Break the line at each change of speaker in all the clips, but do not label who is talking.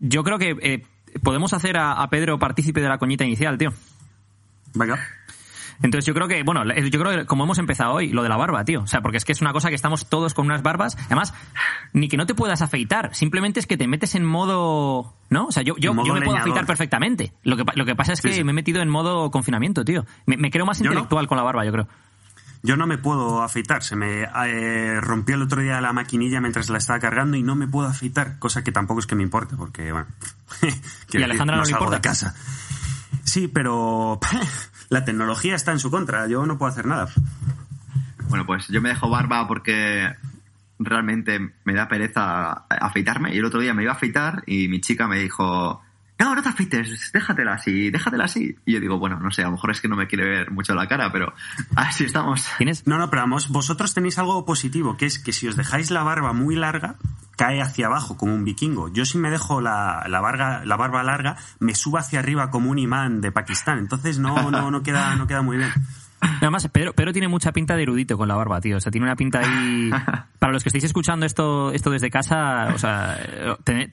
Yo creo que eh, podemos hacer a, a Pedro partícipe de la coñita inicial, tío.
Venga.
Entonces yo creo que, bueno, yo creo que como hemos empezado hoy, lo de la barba, tío. O sea, porque es que es una cosa que estamos todos con unas barbas. Además, ni que no te puedas afeitar. Simplemente es que te metes en modo... ¿No? O sea, yo, yo, yo me puedo afeitar perfectamente. Lo que, lo que pasa es que
Sí, sí.
me he metido en modo confinamiento, tío. Me, me creo más
no.
intelectual con la barba, yo creo.
Yo no me puedo afeitar. Se me eh, rompió el otro día la maquinilla mientras la estaba cargando y no me puedo afeitar. Cosa que tampoco es que me importe, porque, bueno.
¿Y Alejandra no le
salgo
importa?
de casa. Sí, pero la tecnología está en su contra. Yo no puedo hacer nada.
Bueno, pues yo me dejo barba porque realmente me da pereza afeitarme. Y el otro día me iba a afeitar y mi chica me dijo, no, no te afeites, déjatela así, déjatela así. Y yo digo, bueno, no sé, a lo mejor es que no me quiere ver mucho la cara, pero así estamos.
¿Tienes?
No, no, pero vamos, vosotros tenéis algo positivo, que es que si os dejáis la barba muy larga, cae hacia abajo como un vikingo. Yo si me dejo la, la, barba, la barba larga, me subo hacia arriba como un imán de Pakistán. Entonces no, no, no, queda, no queda muy bien.
Además, Pedro, Pedro tiene mucha pinta de erudito con la barba, tío. O sea, tiene una pinta ahí. Para los que estéis escuchando esto, esto desde casa, o sea,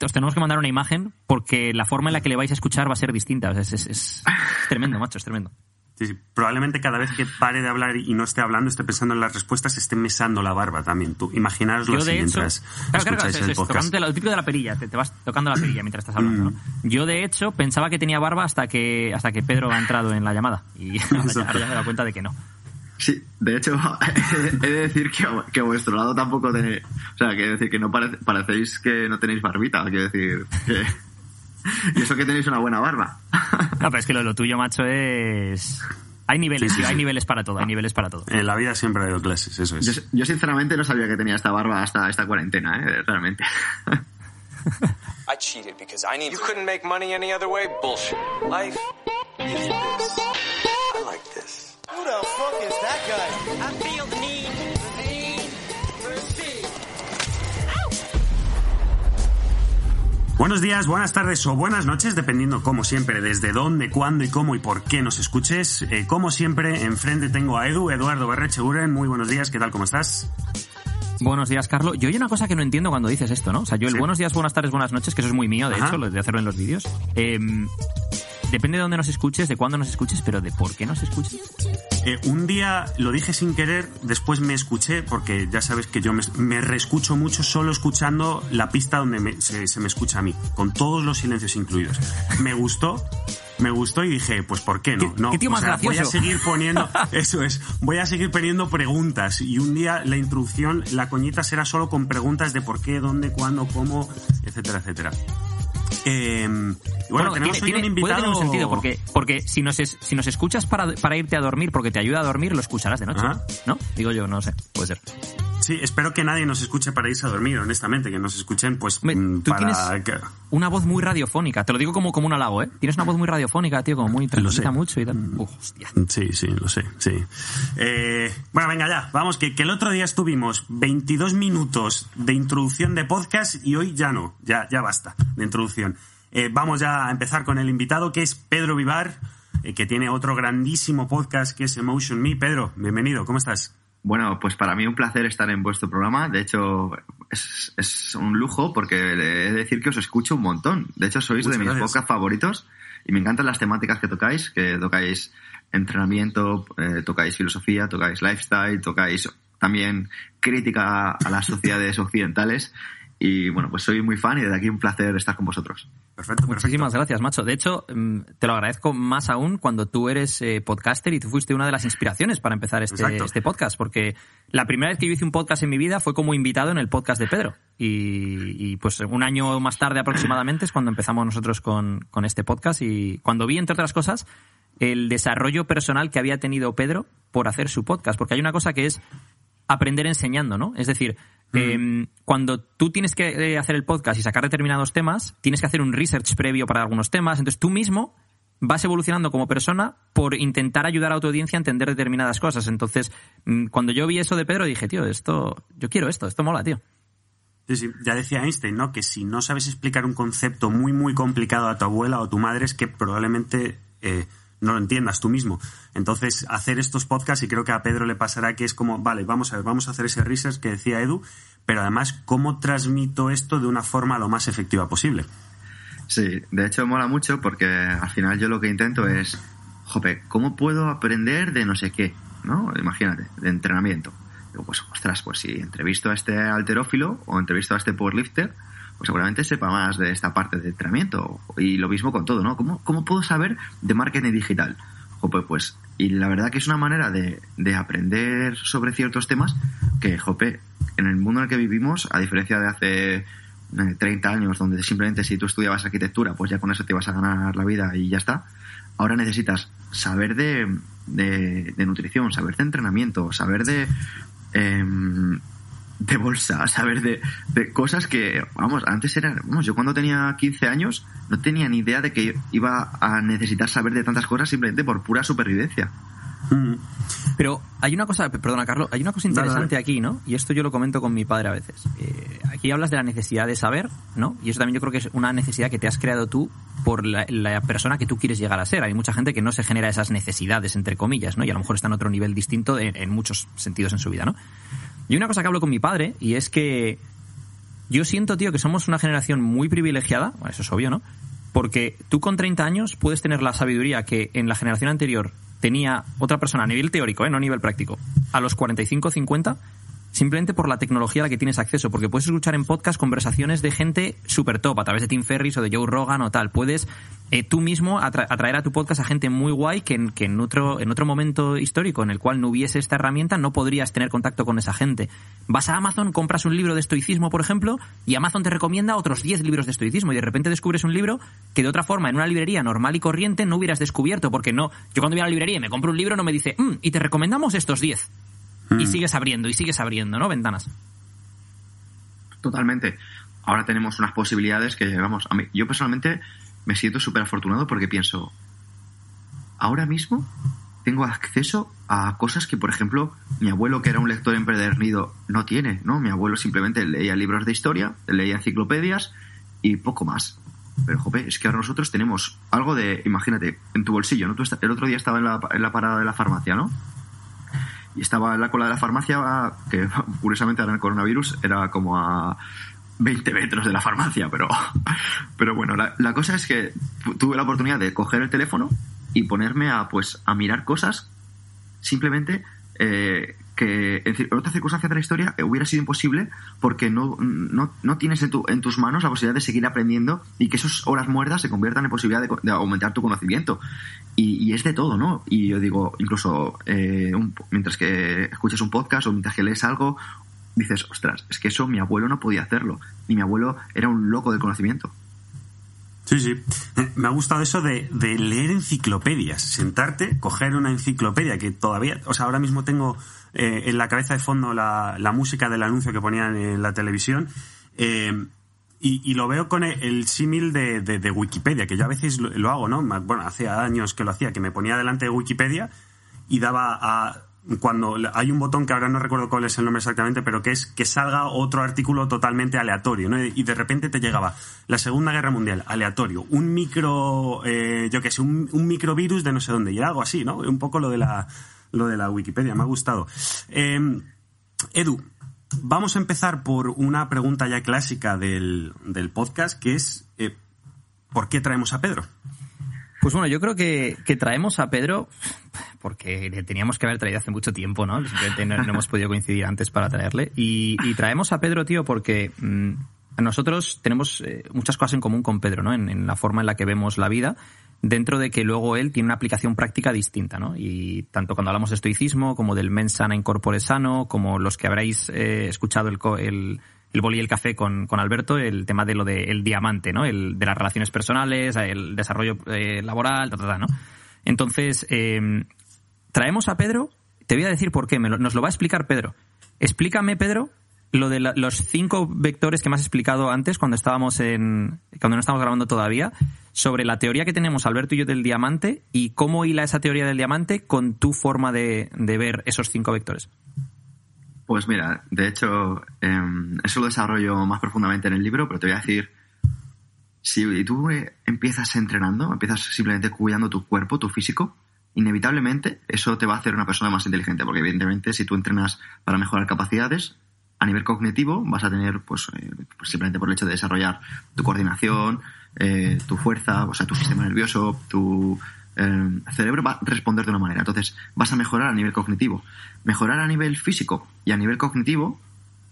os tenemos que mandar una imagen porque la forma en la que le vais a escuchar va a ser distinta. O sea, es, es- es- es tremendo, macho, es tremendo.
Sí, sí. Probablemente cada vez que pare de hablar y no esté hablando, esté pensando en las respuestas, esté mesando la barba también. Tú, imaginaoslo
Yo,
así
hecho.
mientras
Claro, claro, claro,
escucháis
es-
el
es
podcast.
lo típico de la perilla, te, te vas tocando la perilla mientras estás hablando, ¿no? Yo, de hecho, pensaba que tenía barba hasta que, hasta que Pedro ha entrado en la llamada. Y ahora ya, me he dado cuenta de que no.
Sí, de hecho, he de decir que, a- que a vuestro lado tampoco tenéis. O sea, quiero decir que no parece- parecéis que no tenéis barbita. Quiero decir que. Y eso que tenéis una buena barba.
No, pero es que lo, lo tuyo, macho, es. Hay niveles,
Sí, sí,
tío, hay
sí.
niveles para todo, hay niveles para todo.
En la vida siempre ha habido clases, eso es.
Yo, yo sinceramente no sabía que tenía esta barba hasta esta cuarentena, ¿eh? Realmente.
I cheated because I need. You couldn't make money any other way? Bullshit. Life is this. I like this.
Who the fuck is that guy?
I feel the need
Buenos días, buenas tardes o buenas noches, dependiendo como siempre, desde dónde, cuándo y cómo y por qué nos escuches. Eh, como siempre, enfrente tengo a Edu, Eduardo Berrecheguren. Muy buenos días, ¿qué tal? ¿Cómo estás?
Buenos días, Carlos. Yo hay una cosa que no entiendo cuando dices esto, ¿no? O sea, yo el
Sí.
buenos días, buenas tardes, buenas noches, que eso es muy mío, de
Ajá.
hecho, lo de hacerlo en los vídeos. Eh, depende de dónde nos escuches, de cuándo nos escuches, pero de por qué nos escuches.
Eh, un día lo dije sin querer, después me escuché, porque ya sabes que yo me, me reescucho mucho solo escuchando la pista donde me- se, se me escucha a mí, con todos los silencios incluidos. Me gustó, me gustó y dije, pues ¿por qué no?
¿Qué-
no
qué tío
o
más
sea, Voy a seguir poniendo, eso es, voy a seguir poniendo preguntas y un día la introducción, la coñita será solo con preguntas de por qué, dónde, cuándo, cómo, etcétera, etcétera. Eh, bueno, tenemos
tiene-
hoy
tiene-
un
puede tener un sentido, porque, porque si, nos es- si nos escuchas para, para irte a dormir, porque te ayuda a dormir, lo escucharás de noche.
Ajá.
¿No? Digo yo, no sé, puede ser.
Sí, espero que nadie nos escuche para irse a dormir, honestamente, que nos escuchen pues mm,
tú
para...
tienes- Una voz muy radiofónica, te lo digo como, como un halago, ¿eh? Tienes una voz muy radiofónica, tío, como muy tranquila mucho y tal. Uf, hostia.
Sí, sí, lo sé, sí. Eh, bueno, venga ya, vamos, que, que el otro día estuvimos 22 minutos de introducción de podcast y hoy ya no, ya, ya basta de introducción. Eh, vamos ya a empezar con el invitado que es Pedro Vivar, eh, que tiene otro grandísimo podcast que es Emotion Me. Pedro, bienvenido, ¿cómo estás?
Bueno, pues para mí un placer estar en vuestro programa. De hecho, es, es un lujo porque he de decir que os escucho un montón. De hecho, sois
Muchas
de mis
gracias.
podcasts favoritos y me encantan las temáticas que tocáis, que tocáis entrenamiento, eh, tocáis filosofía, tocáis lifestyle, tocáis también crítica a las sociedades occidentales. Y bueno, pues soy muy fan y desde aquí un placer estar con vosotros.
Perfecto, perfecto.
Muchísimas gracias, macho. De hecho, mm, te lo agradezco más aún cuando tú eres eh, podcaster y tú fuiste una de las inspiraciones para empezar este, este podcast, porque la primera vez que yo hice un podcast en mi vida fue como invitado en el podcast de Pedro. Y, y, pues un año más tarde aproximadamente es cuando empezamos nosotros con, con este podcast y cuando vi, entre otras cosas, el desarrollo personal que había tenido Pedro por hacer su podcast, porque hay una cosa que es aprender enseñando, ¿no? Es decir, eh, cuando tú tienes que eh, hacer el podcast y sacar determinados temas, tienes que hacer un research previo para algunos temas, entonces tú mismo vas evolucionando como persona por intentar ayudar a tu audiencia a entender determinadas cosas. Entonces, mm, cuando yo vi eso de Pedro, dije, tío, esto, yo quiero esto, esto mola, tío.
Sí, sí, ya decía Einstein, ¿no? Que si no sabes explicar un concepto muy, muy complicado a tu abuela o a tu madre es que probablemente eh, no lo entiendas tú mismo. Entonces, hacer estos podcasts, y creo que a Pedro le pasará que es como, vale, vamos a ver, vamos a hacer ese research que decía Edu, pero además, ¿cómo transmito esto de una forma lo más efectiva posible?
Sí, de hecho mola mucho porque al final yo lo que intento es, jope, ¿cómo puedo aprender de no sé qué? ¿No? Imagínate, de entrenamiento. Digo, pues, ostras, pues si entrevisto a este alterófilo o entrevisto a este powerlifter, pues seguramente sepa más de esta parte de entrenamiento. Y lo mismo con todo, ¿no? ¿Cómo, cómo puedo saber de marketing digital? Jope, pues, y la verdad que es una manera de, de aprender sobre ciertos temas que, jope, en el mundo en el que vivimos, a diferencia de hace 30 años, donde simplemente si tú estudiabas arquitectura, pues ya con eso te ibas a ganar la vida y ya está. Ahora necesitas saber de, de, de nutrición, saber de entrenamiento, saber de, em, de bolsa, saber de, de cosas que, vamos, antes era, vamos, yo cuando tenía 15 años no tenía ni idea de que iba a necesitar saber de tantas cosas simplemente por pura supervivencia.
Mm.
Pero hay una cosa, perdona Carlos, hay una cosa interesante
dale.
aquí, ¿no? Y esto yo lo comento con mi padre a veces. Eh, aquí hablas de la necesidad de saber, ¿no? Y eso también yo creo que es una necesidad que te has creado tú por la, la persona que tú quieres llegar a ser. Hay mucha gente que no se genera esas necesidades, entre comillas, ¿no? Y a lo mejor está en otro nivel distinto en, en muchos sentidos en su vida, ¿no? Y una cosa que hablo con mi padre, y es que yo siento, tío, que somos una generación muy privilegiada, bueno, eso es obvio, ¿no? Porque tú con 30 años puedes tener la sabiduría que en la generación anterior tenía otra persona a nivel teórico, ¿eh? no a nivel práctico, a los 45 50, simplemente por la tecnología a la que tienes acceso, porque puedes escuchar en podcast conversaciones de gente super top, a través de Tim Ferriss o de Joe Rogan o tal. Puedes eh, tú mismo atra- atraer a tu podcast a gente muy guay que, en, que en, otro, en otro momento histórico en el cual no hubiese esta herramienta no podrías tener contacto con esa gente. Vas a Amazon, compras un libro de estoicismo, por ejemplo, y Amazon te recomienda otros 10 libros de estoicismo y de repente descubres un libro que de otra forma en una librería normal y corriente no hubieras descubierto, porque no, yo cuando voy a la librería y me compro un libro no me dice, "Mm, y te recomendamos estos 10. Y sigues abriendo, y sigues abriendo, ¿no? Ventanas.
Totalmente. Ahora tenemos unas posibilidades que, vamos, a mí, yo personalmente me siento súper afortunado porque pienso, ahora mismo tengo acceso a cosas que, por ejemplo, mi abuelo, que era un lector empedernido, no tiene, ¿no? Mi abuelo simplemente leía libros de historia, leía enciclopedias y poco más. Pero, jope, es que ahora nosotros tenemos algo de, imagínate, en tu bolsillo, ¿no? Tú el otro día estaba en la, en la parada de la farmacia, ¿no? Y estaba en la cola de la farmacia, que curiosamente ahora el coronavirus era como a 20 metros de la farmacia, pero, pero bueno, la, cosa es que tu- tuve la oportunidad de coger el teléfono y ponerme a, pues, a mirar cosas simplemente eh, que en cir- en otras circunstancias de la historia eh, hubiera sido imposible porque no, no, no tienes en, tu- en tus manos la posibilidad de seguir aprendiendo y que esas horas muertas se conviertan en posibilidad de, de aumentar tu conocimiento. Y, es de todo, ¿no? Y yo digo, incluso eh, mientras que escuchas un podcast o mientras que lees algo, dices, ostras, es que eso mi abuelo no podía hacerlo. Y mi abuelo era un loco del conocimiento.
Sí, sí. Eh, Me ha gustado eso de, de leer enciclopedias. Sentarte, coger una enciclopedia que todavía, o sea, ahora mismo tengo eh, en la cabeza de fondo la, la música del anuncio que ponían en la televisión. eh, y, y lo veo con el, símil de, de- Wikipedia, que yo a veces lo, lo hago, ¿no? Bueno, hace años que lo hacía, que me ponía delante de Wikipedia y daba a cuando hay un botón que ahora no recuerdo cuál es el nombre exactamente, pero que es que salga otro artículo totalmente aleatorio, ¿no? Y de repente te llegaba la Segunda Guerra Mundial, aleatorio, un micro, eh, yo qué sé, un, un microvirus de no sé dónde, y algo así, ¿no? Un poco lo de la, lo de la Wikipedia, me ha gustado. Eh, Edu, vamos a empezar por una pregunta ya clásica del, del podcast, que es, eh, ¿por qué traemos a Pedro?
Pues bueno, yo creo que, que traemos a Pedro porque le teníamos que haber traído hace mucho tiempo, ¿no? No, hemos podido coincidir antes para traerle. Y, y traemos a Pedro, tío, porque mm, nosotros tenemos eh, muchas cosas en común con Pedro, ¿no? En, la forma en la que vemos la vida, dentro de que luego él tiene una aplicación práctica distinta, ¿no? Y tanto cuando hablamos de estoicismo, como del mens sana in sano, como los que habréis eh, escuchado el, el, el boli y el café con, con Alberto, el tema de lo del diamante, ¿no? El de las relaciones personales, el desarrollo eh, laboral, ta, ta, ta, ¿no? Entonces, eh, traemos a Pedro, te voy a decir por qué, me nos lo va a explicar Pedro. Explícame, Pedro, lo de los cinco vectores que me has explicado antes cuando estábamos en, cuando no estábamos grabando todavía, sobre la teoría que tenemos Alberto y yo del diamante y cómo hila esa teoría del diamante con tu forma de, de ver esos cinco vectores.
Pues mira, de hecho, em, eso lo desarrollo más profundamente en el libro, pero te voy a decir, si tú eh, empiezas entrenando, empiezas simplemente cuidando tu cuerpo, tu físico, inevitablemente eso te va a hacer una persona más inteligente, porque evidentemente si tú entrenas para mejorar capacidades, a nivel cognitivo vas a tener, pues, eh, pues simplemente por el hecho de desarrollar tu coordinación, eh, tu fuerza, o sea, tu sistema nervioso, tu eh, cerebro va a responder de una manera. Entonces, vas a mejorar a nivel cognitivo. Mejorar a nivel físico y a nivel cognitivo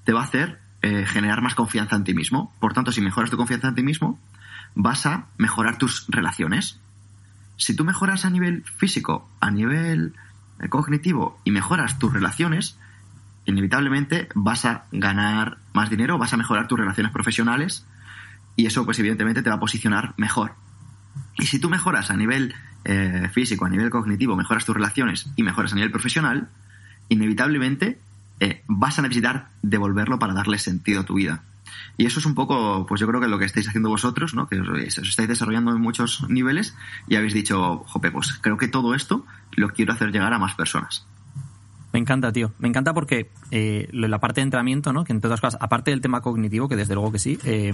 te va a hacer eh, generar más confianza en ti mismo. Por tanto, si mejoras tu confianza en ti mismo, vas a mejorar tus relaciones. Si tú mejoras a nivel físico, a nivel eh, cognitivo y mejoras tus relaciones, inevitablemente vas a ganar más dinero, vas a mejorar tus relaciones profesionales y eso pues evidentemente te va a posicionar mejor. Y si tú mejoras a nivel eh, físico, a nivel cognitivo, mejoras tus relaciones y mejoras a nivel profesional, inevitablemente eh, vas a necesitar devolverlo para darle sentido a tu vida. Y eso es un poco, pues yo creo que lo que estáis haciendo vosotros, ¿no? Que os, estáis desarrollando en muchos niveles y habéis dicho, jope, pues creo que todo esto lo quiero hacer llegar a más personas.
Me encanta, tío. Me encanta porque eh, la parte de entrenamiento, ¿no? Que entre otras cosas, aparte del tema cognitivo, que desde luego que sí, eh,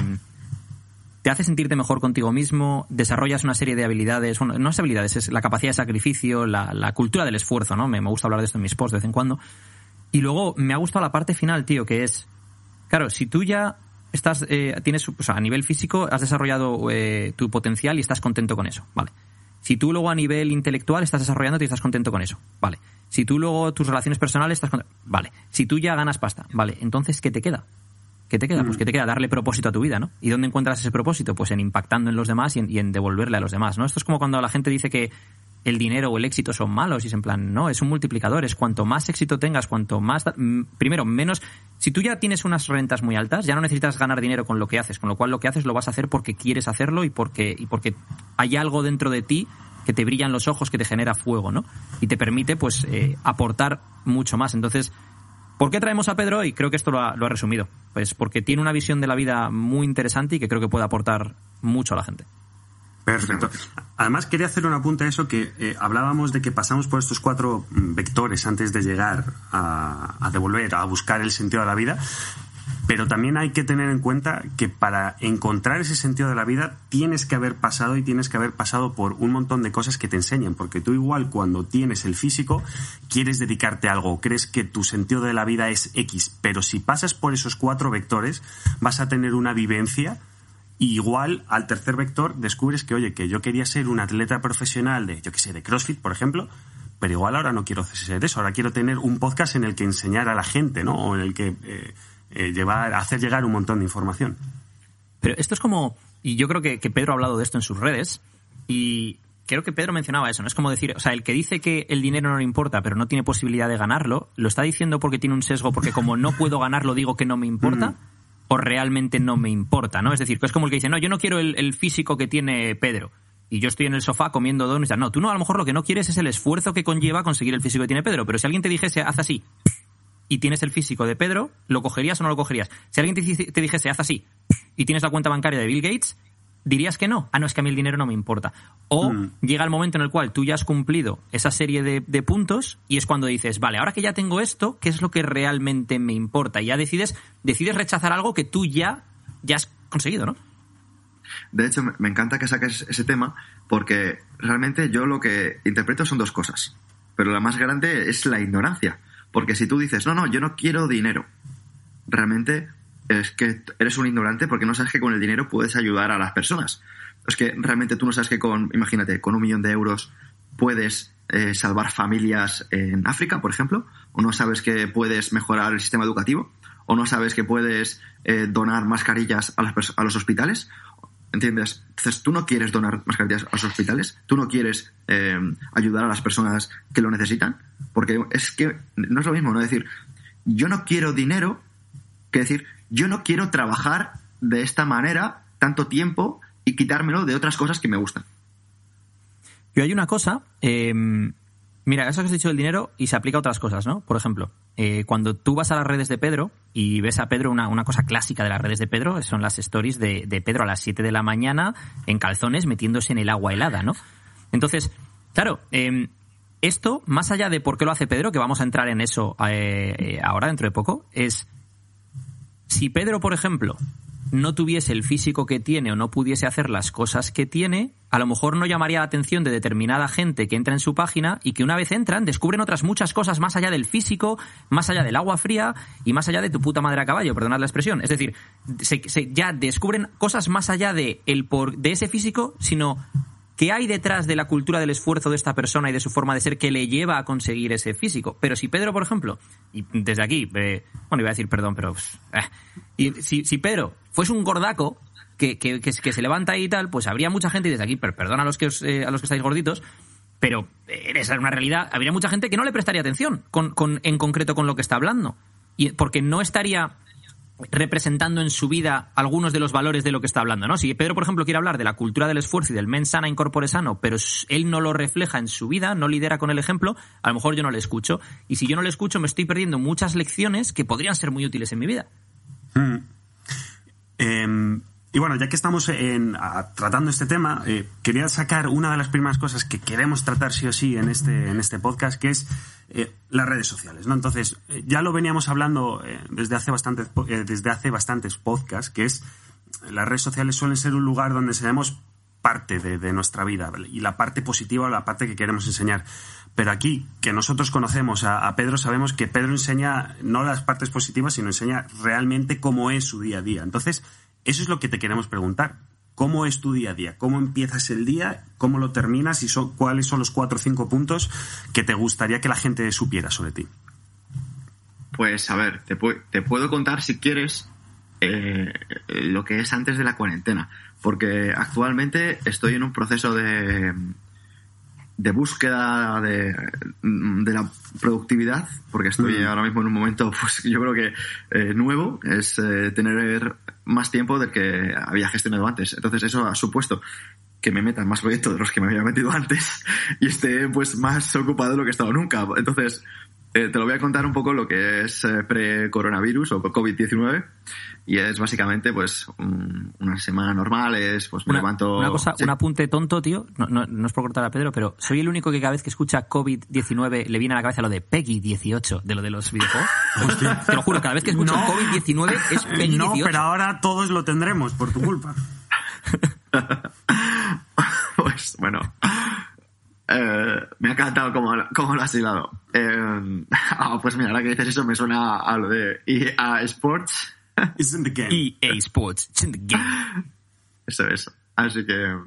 te hace sentirte mejor contigo mismo, desarrollas una serie de habilidades, bueno, no es habilidades, es la capacidad de sacrificio, la, cultura del esfuerzo, ¿no? Me, me gusta hablar de esto en mis posts de vez en cuando. Y luego me ha gustado la parte final, tío, que es, claro, si tú ya estás, eh, tienes, o sea, a nivel físico has desarrollado eh, tu potencial y estás contento con eso, ¿vale? Si tú luego a nivel intelectual estás desarrollando y estás contento con eso, vale. Si tú luego tus relaciones personales estás contento, vale. Si tú ya ganas pasta, vale. Entonces, ¿qué te queda? ¿Qué te queda? Pues que te queda darle propósito a tu vida, ¿no? ¿Y dónde encuentras ese propósito? Pues en impactando en los demás y en, y en devolverle a los demás, ¿no? Esto es como cuando la gente dice que el dinero o el éxito son malos y es en plan, no, es un multiplicador, es cuanto más éxito tengas, cuanto más... mm, Primero, menos... Si tú ya tienes unas rentas muy altas, ya no necesitas ganar dinero con lo que haces, con lo cual lo que haces lo vas a hacer porque quieres hacerlo y porque, y porque hay algo dentro de ti que te brillan los ojos, que te genera fuego, ¿no? Y te permite, pues, eh, aportar mucho más. Entonces, ¿Por qué traemos a Pedro hoy? Creo que esto lo ha, resumido. Pues porque tiene una visión de la vida muy interesante y que creo que puede aportar mucho a la gente.
Perfecto. Además, quería hacer un apunte a eso que eh, hablábamos de que pasamos por estos cuatro mm, vectores antes de llegar a devolver, a buscar el sentido de la vida. Pero también hay que tener en cuenta que para encontrar ese sentido de la vida tienes que haber pasado y tienes que haber pasado por un montón de cosas que te enseñan. Porque tú igual cuando tienes el físico quieres dedicarte a algo, crees que tu sentido de la vida es X. Pero si pasas por esos cuatro vectores vas a tener una vivencia igual al tercer vector descubres que, oye, que yo quería ser un atleta profesional de, yo qué sé, de CrossFit, por ejemplo, pero igual ahora no quiero ser eso, ahora quiero tener un podcast en el que enseñar a la gente, ¿no? O en el que eh, eh, llevar, hacer llegar un montón de información.
Pero esto es como, y yo creo que, que Pedro ha hablado de esto en sus redes, y creo que Pedro mencionaba eso, ¿no? Es como decir, o sea, el que dice que el dinero no le importa, pero no tiene posibilidad de ganarlo, ¿lo está diciendo porque tiene un sesgo, porque como no puedo ganarlo digo que no me importa? ¿O realmente no me importa, no? Es decir, que es como el que dice, no, yo no quiero el, el físico que tiene Pedro. Y yo estoy en el sofá comiendo donuts. No, tú no, a lo mejor lo que no quieres es el esfuerzo que conlleva conseguir el físico que tiene Pedro. Pero si alguien te dijese, haz así, y tienes el físico de Pedro, ¿lo cogerías o no lo cogerías? Si alguien te, dijese, haz así, y tienes la cuenta bancaria de Bill Gates, dirías que no. Ah, no, es que a mí el dinero no me importa. O llega el momento en el cual tú ya has cumplido esa serie de, de puntos y es cuando dices, vale, ahora que ya tengo esto, ¿qué es lo que realmente me importa? Y ya decides, decides rechazar algo que tú ya, ya has conseguido, ¿no?
De hecho, me- me encanta que saques ese tema porque realmente yo lo que interpreto son dos cosas. Pero la más grande es la ignorancia. Porque si tú dices, no, no, yo no quiero dinero, realmente es que eres un ignorante porque no sabes que con el dinero puedes ayudar a las personas. Es que realmente tú no sabes que con, imagínate, con un millón de euros puedes eh, salvar familias en África, por ejemplo, o no sabes que puedes mejorar el sistema educativo, o no sabes que puedes eh, donar mascarillas a, los hospitales, ¿Entiendes? Entonces, tú no quieres donar mascarillas a los hospitales, tú no quieres eh, ayudar a las personas que lo necesitan, porque es que no es lo mismo, ¿no? decir, yo no quiero dinero, que decir, yo no quiero trabajar de esta manera tanto tiempo y quitármelo de otras cosas que me gustan.
Yo hay una cosa, eh, mira, eso que has dicho del dinero y se aplica a otras cosas, ¿no? Por ejemplo, eh, cuando tú vas a las redes de Pedro y ves a Pedro, una, una cosa clásica de las redes de Pedro son las stories de, de Pedro a las 7 de la mañana en calzones metiéndose en el agua helada, ¿no? Entonces, claro, eh, esto, más allá de por qué lo hace Pedro, que vamos a entrar en eso eh, eh, ahora dentro de poco, es si Pedro, por ejemplo, no tuviese el físico que tiene o no pudiese hacer las cosas que tiene, a lo mejor no llamaría la atención de determinada gente que entra en su página y que una vez entran descubren otras muchas cosas más allá del físico, más allá del agua fría y más allá de tu puta madre a caballo, perdonad la expresión. Es decir, se- se- ya descubren cosas más allá de, el por, de ese físico, sino qué hay detrás de la cultura del esfuerzo de esta persona y de su forma de ser que le lleva a conseguir ese físico. Pero si Pedro, por ejemplo, y desde aquí, eh, bueno, iba a decir perdón, pero... eh, si, Pedro fuese un gordaco que, que, se levanta y tal, pues habría mucha gente, y desde aquí, per- perdón a los que, os, eh, a los que estáis gorditos, pero esa es una realidad, habría mucha gente que no le prestaría atención con, en concreto con lo que está hablando. Y porque no estaría representando en su vida algunos de los valores de lo que está hablando, ¿no? Si Pedro, por ejemplo, quiere hablar de la cultura del esfuerzo y del mens sana in corpore sano, pero él no lo refleja en su vida, no lidera con el ejemplo, a lo mejor yo no le escucho. Y si yo no le escucho, me estoy perdiendo muchas lecciones que podrían ser muy útiles en mi vida.
Eh, y bueno, ya que estamos en, a- tratando este tema, eh, quería sacar una de las primeras cosas que queremos tratar sí o sí en este, en este podcast, que es eh, las redes sociales. ¿no? Entonces, eh, ya lo veníamos hablando desde, hace bastantes, desde hace bastantes podcasts, que es las redes sociales suelen ser un lugar donde enseñamos parte de, nuestra vida y la parte positiva o la parte que queremos enseñar. Pero aquí, que nosotros conocemos a, a Pedro, sabemos que Pedro enseña no las partes positivas, sino enseña realmente cómo es su día a día. Entonces, eso es lo que te queremos preguntar. ¿Cómo es tu día a día? ¿Cómo empiezas el día? ¿Cómo lo terminas? ¿Y cuáles son los cuatro o cinco puntos que te gustaría que la gente supiera sobre ti?
Pues a ver, te, pu- te puedo contar si quieres eh, lo que es antes de la cuarentena, porque actualmente estoy en un proceso de, de búsqueda de, de la productividad, porque estoy
Mm.
ahora mismo en un momento, pues yo creo que eh, nuevo, es eh, tener más tiempo del que había gestionado antes. Entonces eso ha supuesto que me meta en más proyectos de los que me había metido antes y esté pues más ocupado de lo que he estado nunca. Entonces, eh, te lo voy a contar un poco lo que es pre-coronavirus o COVID-19 y es básicamente pues un- una semana normal, es pues me
Una,
levanto...
una cosa,
sí.
un apunte tonto, tío. No, no, no es por cortar a Pedro, pero soy el único que cada vez que escucha COVID-19 le viene a la cabeza lo de Peggy 18, de lo de los videojuegos. Te lo juro, cada vez que escucho
No.
COVID-19 es Peggy
no,
18.
pero ahora todos lo tendremos por tu culpa.
pues bueno. Eh, me ha encantado cómo, cómo lo has hilado. Eh, ah, pues mira, ahora que dices eso me suena a lo de EA Sports.
It's in the game.
EA Sports, it's in the game.
Eso es. Así que,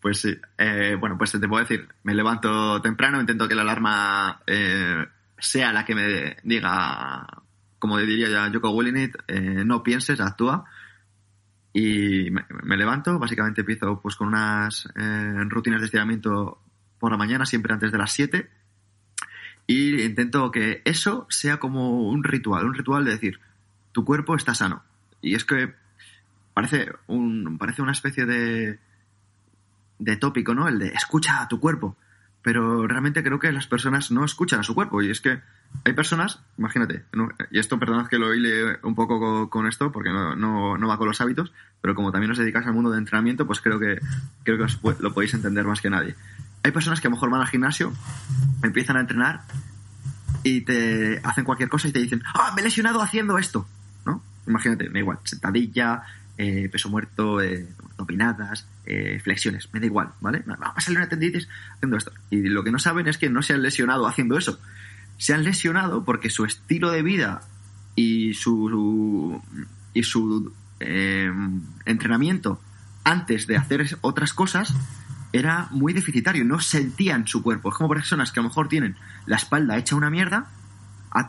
pues sí. Eh, bueno, pues te puedo decir, me levanto temprano, intento que la alarma eh, sea la que me diga, como diría ya Joko Willingit, eh, no pienses, actúa. Y me, me levanto, básicamente empiezo pues con unas eh, rutinas de estiramiento por la mañana, siempre antes de las 7. Y intento que eso sea como un ritual, un ritual de decir, tu cuerpo está sano. Y es que parece un parece una especie de de tópico, ¿no? El de escucha a tu cuerpo. Pero realmente creo que las personas no escuchan a su cuerpo. Y es que hay personas, imagínate, y esto perdonad que lo hile un poco co- con, esto, porque no, no, no va con los hábitos, pero como también os dedicáis al mundo de entrenamiento, pues creo que, creo que os lo podéis entender más que nadie. Hay personas que a lo mejor van al gimnasio, empiezan a entrenar y te hacen cualquier cosa y te dicen, ah, me he lesionado haciendo esto. Imagínate, me da igual, sentadilla, eh, peso muerto, eh, opinadas, eh, flexiones, me da igual, ¿vale? Me va a salir una tendinitis haciendo esto. Y lo que no saben es que no se han lesionado haciendo eso. Se han lesionado porque su estilo de vida y su, y su eh, entrenamiento antes de hacer otras cosas era muy deficitario, no sentían su cuerpo. Es como personas que a lo mejor tienen la espalda hecha una mierda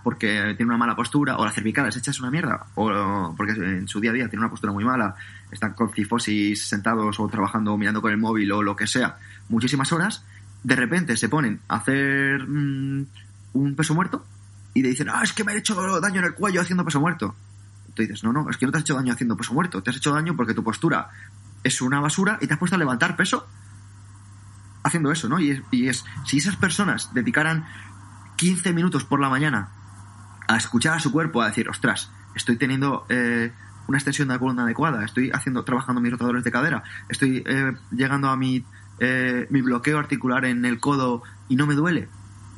porque tiene una mala postura, o la cervical es hecha es una mierda, o porque en su día a día tiene una postura muy mala, están con cifosis sentados o trabajando o mirando con el móvil o lo que sea, muchísimas horas, de repente se ponen a hacer mm, un peso muerto y te dicen, ah, es que me he hecho daño en el cuello haciendo peso muerto. Tú dices, no, no, es que no te has hecho daño haciendo peso muerto, te has hecho daño porque tu postura es una basura y te has puesto a levantar peso haciendo eso, ¿no? Y es si esas personas dedicaran 15 minutos por la mañana a escuchar a su cuerpo, a decir, ostras, estoy teniendo eh, una extensión de la columna adecuada, estoy haciendo, trabajando mis rotadores de cadera, estoy eh, llegando a mi, eh, mi bloqueo articular en el codo y no me duele.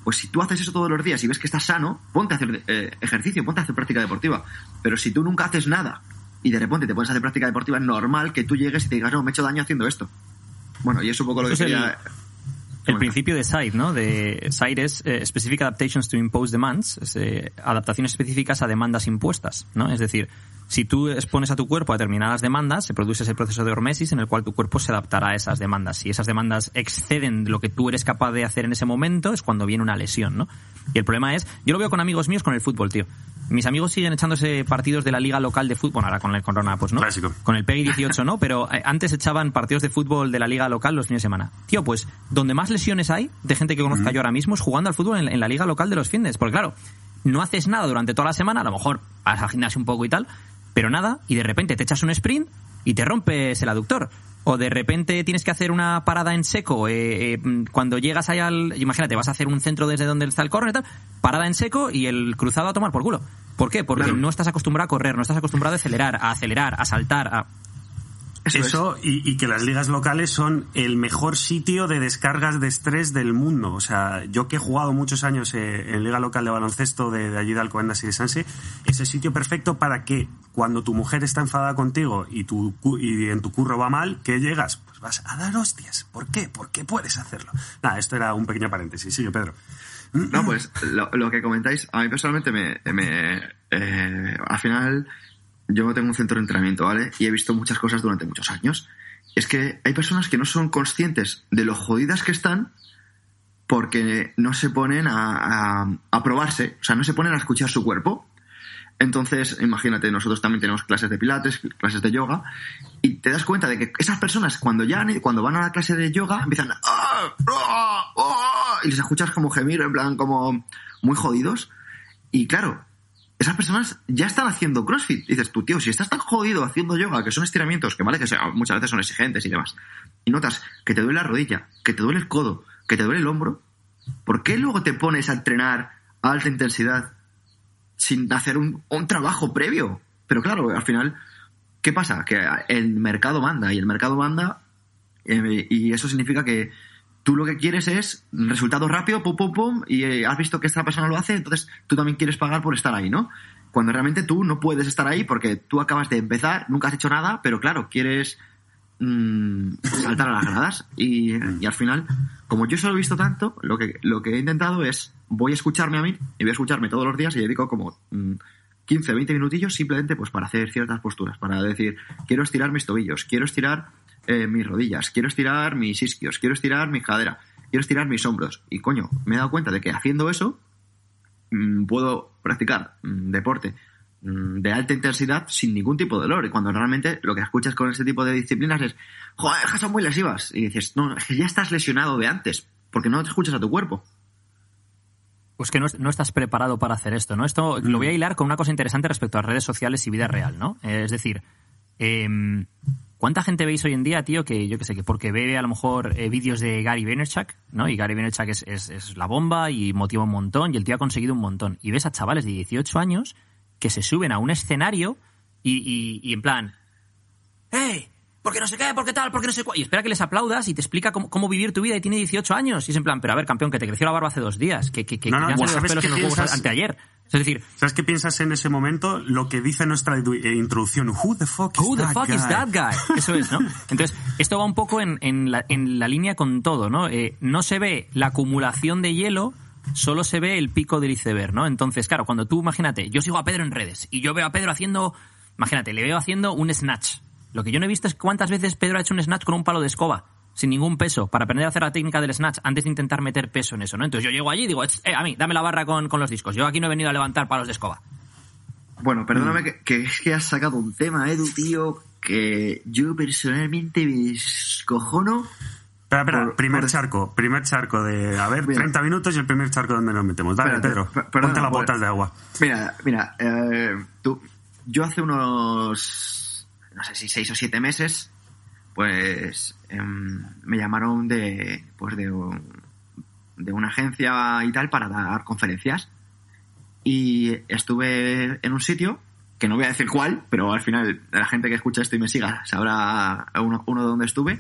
Pues si tú haces eso todos los días y ves que estás sano, ponte a hacer eh, ejercicio, ponte a hacer práctica deportiva. Pero si tú nunca haces nada y de repente te pones a hacer práctica deportiva, es normal que tú llegues y te digas, no, me he hecho daño haciendo esto. Bueno, y es un poco lo que
el-
quería...
El principio de SIDE, ¿no? De SIDE es eh, Specific Adaptations to Impose Demands, es, eh, adaptaciones específicas a demandas impuestas, ¿no? Es decir, si tú expones a tu cuerpo a determinadas demandas, se produce ese proceso de hormesis en el cual tu cuerpo se adaptará a esas demandas. Si esas demandas exceden lo que tú eres capaz de hacer en ese momento, es cuando viene una lesión, ¿no? Y el problema es, yo lo veo con amigos míos con el fútbol, tío. Mis amigos siguen echándose partidos de la liga local de fútbol, bueno, ahora con el corona, pues no.
Clásico.
Con el PEGI 18 no, pero eh, antes echaban partidos de fútbol de la liga local los fines de semana. Tío, pues donde más lesiones hay de gente que conozca yo ahora mismo es jugando al fútbol en, en la liga local de los fines. Porque claro, no haces nada durante toda la semana, a lo mejor vas al gimnasio un poco y tal, pero nada, y de repente te echas un sprint y te rompes el aductor. O de repente tienes que hacer una parada en seco. eh, eh, cuando llegas ahí al. Imagínate, vas a hacer un centro desde donde está el córner y tal. Parada en seco y el cruzado a tomar por culo. ¿Por qué? Porque
Claro.
no estás acostumbrado a correr, no estás acostumbrado a acelerar, a acelerar, a saltar, a.
Eso es.
Eso, y, y que las ligas locales son el mejor sitio de descargas de estrés del mundo. O sea, yo que he jugado muchos años eh, en liga local de baloncesto de, de allí de Alcobendas y de Sanse, es el sitio perfecto para que cuando tu mujer está enfadada contigo y, tu, y en tu curro va mal, que llegas? Pues vas a dar hostias. ¿Por qué? ¿Por qué puedes hacerlo? Nada, esto era un pequeño paréntesis. Sigue, Pedro.
No, pues lo, lo que comentáis, a mí personalmente me... me eh, al final, yo tengo un centro de entrenamiento, ¿vale? Y he visto muchas cosas durante muchos años. Es que hay personas que no son conscientes de lo jodidas que están porque no se ponen a, a, a probarse, o sea, no se ponen a escuchar su cuerpo. Entonces, imagínate, nosotros también tenemos clases de pilates, clases de yoga, y te das cuenta de que esas personas cuando ya cuando van a la clase de yoga empiezan "Ah, ah, ah", y les escuchas como gemir, en plan como muy jodidos. Y claro, esas personas ya están haciendo CrossFit. Dices tú, tío, si estás tan jodido haciendo yoga, que son estiramientos, que vale que sea, muchas veces son exigentes y demás, y notas que te duele la rodilla, que te duele el codo, que te duele el hombro, ¿por qué luego te pones a entrenar a alta intensidad sin hacer un, trabajo previo? Pero claro, al final, ¿qué pasa? Que el mercado manda, y el mercado manda, eh, y eso significa que tú lo que quieres es resultado rápido, pum, pum, pum, y eh, has visto que esta persona lo hace, entonces tú también quieres pagar por estar ahí, ¿no? Cuando realmente tú no puedes estar ahí porque tú acabas de empezar, nunca has hecho nada, pero claro, quieres mm, saltar a las gradas. Y, al final, como yo solo he visto tanto, lo que, lo que he intentado es, voy a escucharme a mí, y voy a escucharme todos los días y dedico como mm, 15, 20 minutillos simplemente pues para hacer ciertas posturas, para decir, quiero estirar mis tobillos, quiero estirar eh, mis rodillas, quiero estirar mis isquios, quiero estirar mi cadera, quiero estirar mis hombros. Y coño, me he dado cuenta de que haciendo eso mm, puedo practicar mm, deporte mm, de alta intensidad sin ningún tipo de dolor. Y cuando realmente lo que escuchas con ese tipo de disciplinas es, joder, son muy lesivas. Y dices, no, ya estás lesionado de antes, porque no te escuchas a tu cuerpo.
Pues que no, no estás preparado para hacer esto, ¿no? Esto lo voy a hilar con una cosa interesante respecto a redes sociales y vida real, ¿no? Eh, Es decir, em, ¿cuánta gente veis hoy en día, tío, que yo que sé, que porque ve a lo mejor eh, vídeos de Gary Vaynerchuk, ¿no? Y Gary Vaynerchuk es, es, es la bomba y motiva un montón y el tío ha conseguido un montón. Y ves a chavales de 18 años que se suben a un escenario y, y, y en plan, ¡Hey! Porque no sé qué, porque tal, porque no sé cuál. Y espera que les aplaudas y te explica cómo, cómo vivir tu vida y tiene 18 años. Y es en plan, pero a ver, campeón, que te creció la barba hace dos días, que, que, que,
No, no, pues
salido los
¿sabes
pelos
qué piensas?
anteayer. Es decir,
¿Sabes qué piensas en ese momento? Lo que dice nuestra eh, introducción. Who the fuck is
Who the
that
fuck is that guy? Eso es, ¿no? Entonces, esto va un poco en, en, la, en la línea con todo, ¿no? Eh, no se ve la acumulación de hielo, solo se ve el pico del iceberg, ¿no? Entonces, claro, cuando tú, imagínate, yo sigo a Pedro en redes y yo veo a Pedro haciendo, imagínate, le veo haciendo un snatch. Lo que yo no he visto es cuántas veces Pedro ha hecho un snatch con un palo de escoba, sin ningún peso, para aprender a hacer la técnica del snatch antes de intentar meter peso en eso, ¿no? Entonces yo llego allí y digo, eh, a mí, dame la barra con, con los discos. Yo aquí no he venido a levantar palos de escoba.
Bueno, perdóname que, que es que has sacado un tema, Edu, tío, que yo personalmente me descojono.
Espera, espera,
Por-
primer
por-
charco, primer charco de, a ver,
Mira.
30 minutos y el primer charco donde nos metemos. Dale,
Espérate,
Pedro,
perdona,
ponte las
por-
botas de agua.
Mira, mira, eh, tú, yo hace unos, no sé si seis o siete meses, pues em, me llamaron de, pues de, de una agencia y tal para dar conferencias. Y estuve en un sitio, que no voy a decir cuál, pero al final la gente que escucha esto y me siga sabrá uno, uno de donde estuve,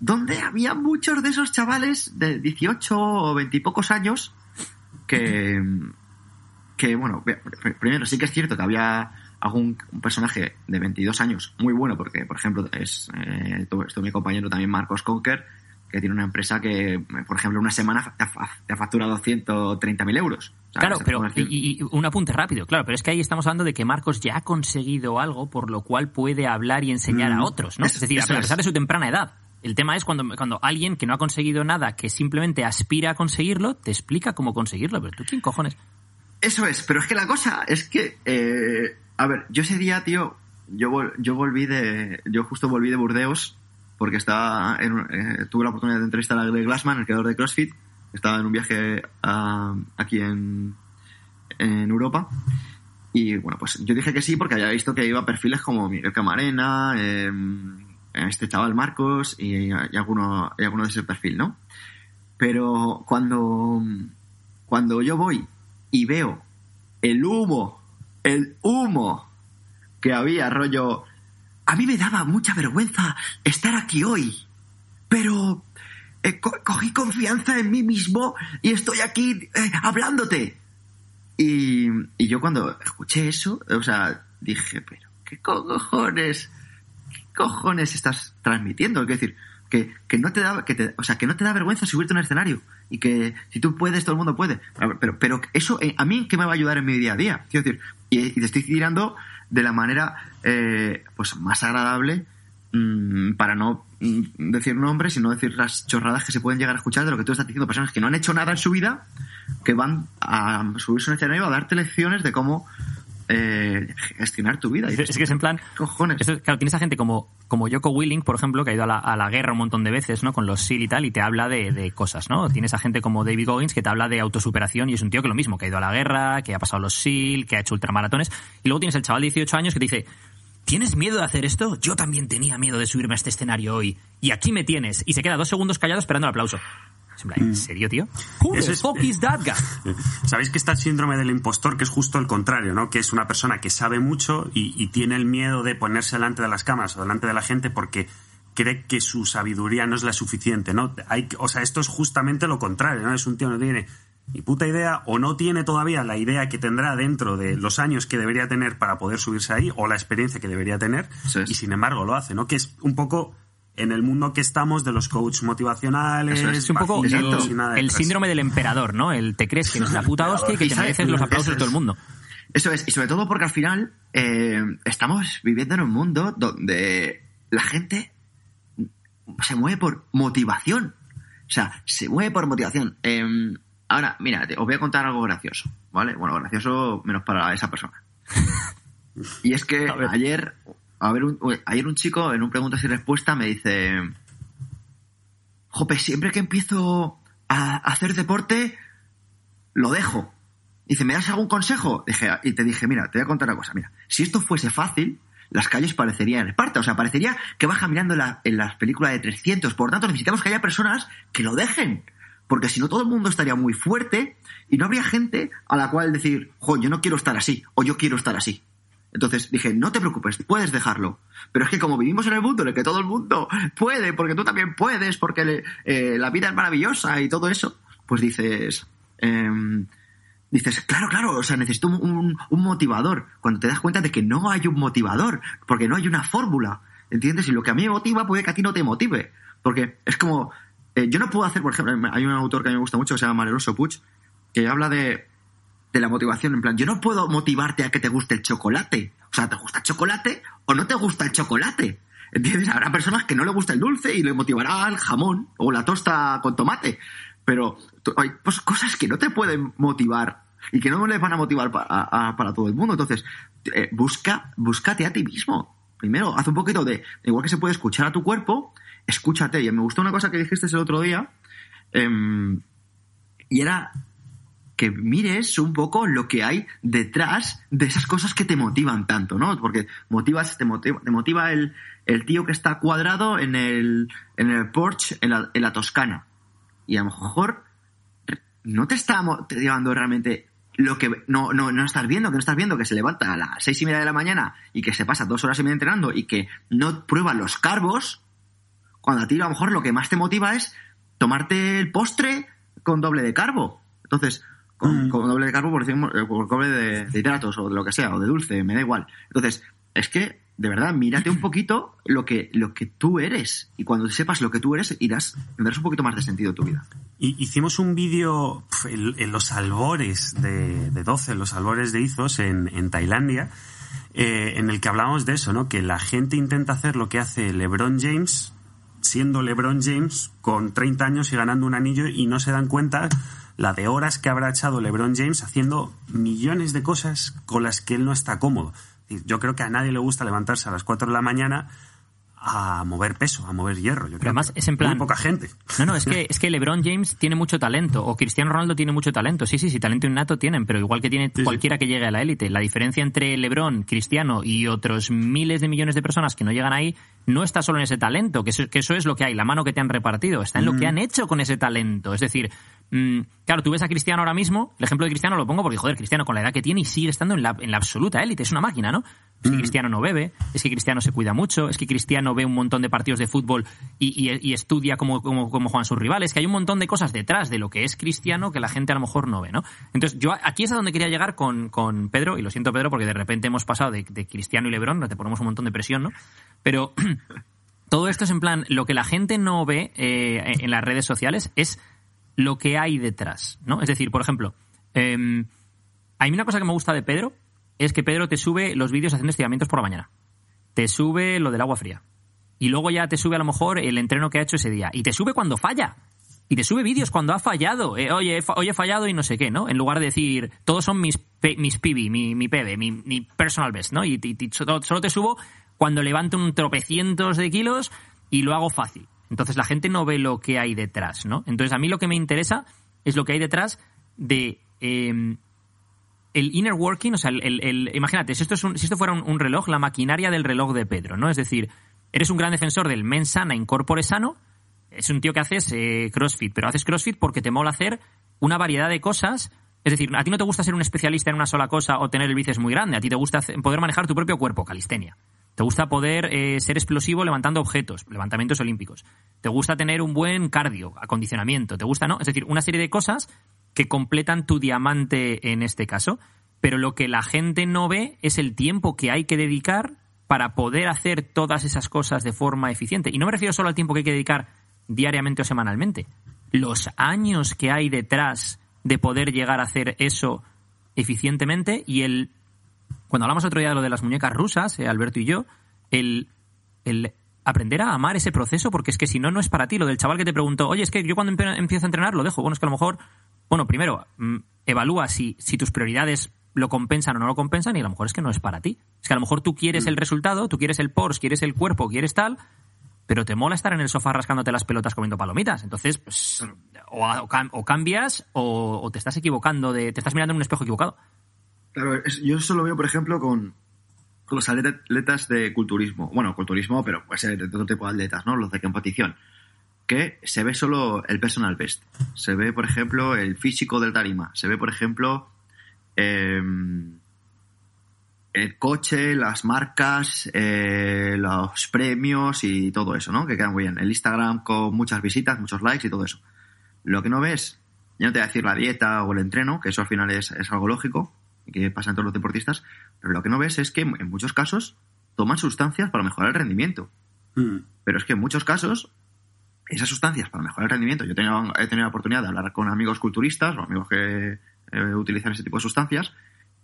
donde había muchos de esos chavales de 18 o 20 y pocos años que, que bueno, pr- primero sí que es cierto que había hago un, un personaje de 22 años muy bueno, porque, por ejemplo, es eh, esto mi compañero también, Marcos Conker, que tiene una empresa que, por ejemplo, una semana te ha, te ha facturado 130.000 euros. O sea,
Claro, pero y, y un apunte rápido, claro, pero es que ahí estamos hablando de que Marcos ya ha conseguido algo por lo cual puede hablar y enseñar
Mm,
a otros, ¿no?
es-
Es, decir, a pesar
es.
de su temprana edad. El tema es cuando, cuando alguien que no ha conseguido nada, que simplemente aspira a conseguirlo, te explica cómo conseguirlo. Pero tú, ¿quién cojones?
Eso es, pero es que la cosa es que, eh, a ver, yo ese día, tío, yo, vol- yo volví de, yo justo volví de Burdeos porque estaba, en, eh, tuve la oportunidad de entrevistar a Greg Glassman, el creador de CrossFit, estaba en un viaje aquí en, en Europa. Y bueno, pues yo dije que sí porque había visto que iba a perfiles como Miguel Camarena, eh, este chaval Marcos y, y alguno, y alguno de ese perfil, ¿no? Pero cuando, cuando yo voy y veo el humo, el humo que había, rollo, a mí me daba mucha vergüenza estar aquí hoy, pero eh, co- cogí confianza en mí mismo y estoy aquí eh, hablándote. Y, yo cuando escuché eso, o sea, dije, pero ¿qué cojones? ¿Qué cojones estás transmitiendo? Es decir, que, que no te da, que o sea, que no te da vergüenza subirte a un escenario y que si tú puedes, todo el mundo puede. Pero, pero eso, eh, a mí, ¿qué me va a ayudar en mi día a día? Quiero decir, y, te estoy tirando de la manera, eh, pues, más agradable mm, para no mm, decir nombres, sino decir las chorradas que se pueden llegar a escuchar de lo que tú estás diciendo. Personas que no han hecho nada en su vida, que van a subirse a un escenario a darte lecciones de cómo eh, gestionar tu vida. Y
Es,
dices,
es que es en plan.
cojones.
Claro, tienes a gente como, como Joko Willing, por ejemplo, que ha ido a la, a la guerra un montón de veces, ¿no? Con los SEAL y tal, y te habla de, de cosas, ¿no? Tienes a gente como David Goggins que te habla de autosuperación y es un tío que lo mismo, que ha ido a la guerra, que ha pasado los SEAL, que ha hecho ultramaratones. Y luego tienes el chaval de 18 años que te dice, ¿tienes miedo de hacer esto? Yo también tenía miedo de subirme a este escenario hoy. Y aquí me tienes. Y se queda dos segundos callado esperando el aplauso. En ¿En serio, tío? Who
Eso
the
es-
fuck is that guy?
Sabéis que está el síndrome del impostor, que es justo el contrario, ¿no? Que es una persona que sabe mucho y, y tiene el miedo de ponerse delante de las cámaras o delante de la gente porque cree que su sabiduría no es la suficiente, ¿no? Hay, o sea, esto es justamente lo contrario, ¿no? Es un tío que no tiene ni puta idea o no tiene todavía la idea que tendrá dentro de los años que debería tener para poder subirse ahí o la experiencia que debería tener y sin embargo lo hace, ¿no? Que es un poco en el mundo que estamos de los coaches motivacionales,
Eso es.
Es un poco el,
bajitos y nada
el síndrome del emperador, ¿no? El te crees que eres la puta hostia y que te mereces los aplausos de todo el mundo.
Eso es, y sobre todo porque al final eh, estamos viviendo en un mundo donde la gente se mueve por motivación. O sea, se mueve por motivación. Eh, ahora, mira, os voy a contar algo gracioso, ¿vale? Bueno, gracioso menos para esa persona. Y es que ayer, a ver, un, ayer un chico en un preguntas y respuestas me dice, Jope, siempre que empiezo a hacer deporte, lo dejo. Dice, ¿me das algún consejo? Dije, y te dije, mira, te voy a contar una cosa. Mira, si esto fuese fácil, las calles parecerían Esparta. O sea, parecería que vas caminando en, en las películas de 300. Por tanto, necesitamos que haya personas que lo dejen. Porque si no, todo el mundo estaría muy fuerte y no habría gente a la cual decir, jo, yo no quiero estar así o yo quiero estar así. Entonces dije, no te preocupes, puedes dejarlo. Pero es que como vivimos en el mundo en el que todo el mundo puede, porque tú también puedes, porque eh, la vida es maravillosa y todo eso, pues dices, em, dices, claro, claro, o sea, necesito un, motivador. Cuando te das cuenta de que no hay un motivador, porque no hay una fórmula, ¿entiendes? Y lo que a mí me motiva puede que a ti no te motive. Porque es como, eh, yo no puedo hacer, por ejemplo, hay un autor que a mí me gusta mucho, que se llama Maleroso Puig, que habla de, de la motivación. En plan, yo no puedo motivarte a que te guste el chocolate. O sea, ¿te gusta el chocolate o no te gusta el chocolate? ¿Entiendes? Habrá personas que no le gusta el dulce y le motivará el jamón o la tosta con tomate. Pero hay pues, cosas que no te pueden motivar y que no les van a motivar pa- a- a- para todo el mundo. Entonces, eh, busca, búscate a ti mismo. Primero, haz un poquito de, igual que se puede escuchar a tu cuerpo, escúchate. Y me gustó una cosa que dijiste el otro día, em, y era que mires un poco lo que hay detrás de esas cosas que te motivan tanto, ¿no? Porque motivas, te motiva, te motiva el, el tío que está cuadrado en el, en el Porsche en la, en la Toscana. Y a lo mejor no te está motivando realmente lo que no, no, no estás viendo, que no estás viendo que se levanta a las seis y media de la mañana y que se pasa dos horas y media entrenando y que no prueba los carbos, cuando a ti a lo mejor lo que más te motiva es tomarte el postre con doble de carbo. Entonces, con, con doble de carbo por, eh, por doble de, de hidratos o de lo que sea, o de dulce, me da igual. Entonces, es que, de verdad, mírate un poquito lo que, lo que tú eres. Y cuando sepas lo que tú eres, irás, tendrás un poquito más de sentido en tu vida.
Y hicimos un vídeo en los albores de, de 12, en los albores de Izos en, en Tailandia, eh, en el que hablábamos de eso, ¿no? Que la gente intenta hacer lo que hace LeBron James, siendo LeBron James con 30 años y ganando un anillo y no se dan cuenta la de horas que habrá echado LeBron James haciendo millones de cosas con las que él no está cómodo. Yo creo que a nadie le gusta levantarse a las 4 de la mañana a mover peso, a mover hierro. Yo creo
además es en plan-
Muy poca gente.
No, no, es que, es que LeBron James tiene mucho talento, o Cristiano Ronaldo tiene mucho talento. Sí, sí, sí, talento innato tienen, pero igual que tiene
sí.
cualquiera que llegue a la élite. La diferencia entre LeBron, Cristiano y otros miles de millones de personas que no llegan ahí no está solo en ese talento, que eso, que eso es lo que hay, la mano que te han repartido, está en lo que han hecho con ese talento. Es decir, mm, claro, tú ves a Cristiano ahora mismo, el ejemplo de Cristiano lo pongo porque, joder, Cristiano con la edad que tiene y sigue estando en la, en la absoluta élite, es una máquina, ¿no? Es que Cristiano no bebe, es que Cristiano se cuida mucho, es que Cristiano ve un montón de partidos de fútbol y, y- y estudia cómo, cómo, cómo juegan sus rivales, que hay un montón de cosas detrás de lo que es Cristiano que la gente a lo mejor no ve, ¿no? Entonces, yo aquí es a donde quería llegar con, con Pedro, y lo siento Pedro porque de repente hemos pasado de, de Cristiano y Lebrón, te ponemos un montón de presión, ¿no? Pero todo esto es en plan, lo que la gente no ve eh, en las redes sociales es lo que hay detrás, ¿no? Es decir, por ejemplo, em, a mí una cosa que me gusta de Pedro es que Pedro te sube los vídeos haciendo estiramientos por la mañana. Te sube lo del agua fría. Y luego ya te sube a lo mejor el entreno que ha hecho ese día. Y te sube cuando falla. Y te sube vídeos cuando ha fallado. Eh, oye, hoy he fallado y no sé qué, ¿no? En lugar de decir, todos son mis, mis PB, mi, mi mi, mi personal best, ¿no? Y, solo te subo cuando levanto un tropecientos de kilos y lo hago fácil. Entonces la gente no ve lo que hay detrás, ¿no? Entonces a mí lo que me interesa es lo que hay detrás de em, el inner working, o sea, el, imagínate, si esto, es un- si esto fuera un, reloj, la maquinaria del reloj de Pedro, ¿no? Es decir, eres un gran defensor del men sana, incorpore sano, es un tío que haces eh, CrossFit, pero haces CrossFit porque te mola hacer una variedad de cosas. Es decir, a ti no te gusta ser un especialista en una sola cosa o tener el bíceps muy grande, a ti te gusta poder manejar tu propio cuerpo, calistenia. Te gusta poder eh, ser explosivo levantando objetos, levantamientos olímpicos. Te gusta tener un buen cardio, acondicionamiento. Te gusta, ¿no? Es decir, una serie de cosas que completan tu diamante en este caso. Pero lo que la gente no ve es el tiempo que hay que dedicar para poder hacer todas esas cosas de forma eficiente. Y no me refiero solo al tiempo que hay que dedicar diariamente o semanalmente. Los años que hay detrás de poder llegar a hacer eso eficientemente y el cuando hablamos otro día de lo de las muñecas rusas, eh, Alberto y yo, el, el aprender a amar ese proceso, porque es que si no, no es para ti. Lo del chaval que te preguntó, oye, es que yo cuando empiezo a entrenar lo dejo. Bueno, es que a lo mejor, bueno, primero, mm, evalúa si, si tus prioridades lo compensan o no lo compensan y a lo mejor es que no es para ti. Es que a lo mejor tú quieres el resultado, tú quieres el Porsche, quieres el cuerpo, quieres tal, pero te mola estar en el sofá rascándote las pelotas comiendo palomitas. Entonces, pues, o, o cam- o cambias o, o te estás equivocando, de, te estás mirando en un espejo equivocado.
Claro, yo eso lo veo, por ejemplo, con, los atleta- atletas de culturismo. Bueno, culturismo, pero puede ser de otro tipo de atletas, ¿no? Los de competición. Que se ve solo el personal best. Se ve, por ejemplo, el físico del tarima. Se ve, por ejemplo, em, el coche, las marcas, eh, los premios y todo eso, ¿no? Que quedan muy bien. El Instagram con muchas visitas, muchos likes y todo eso. Lo que no ves, ya no te voy a decir la dieta o el entreno, que eso al final es algo lógico, y que pasa en todos los deportistas, pero lo que no ves es que en muchos casos toman sustancias para mejorar el rendimiento.
Mm.
Pero es que en muchos casos, esas sustancias para mejorar el rendimiento, yo he tenido, he tenido la oportunidad de hablar con amigos culturistas o amigos que eh, utilizan ese tipo de sustancias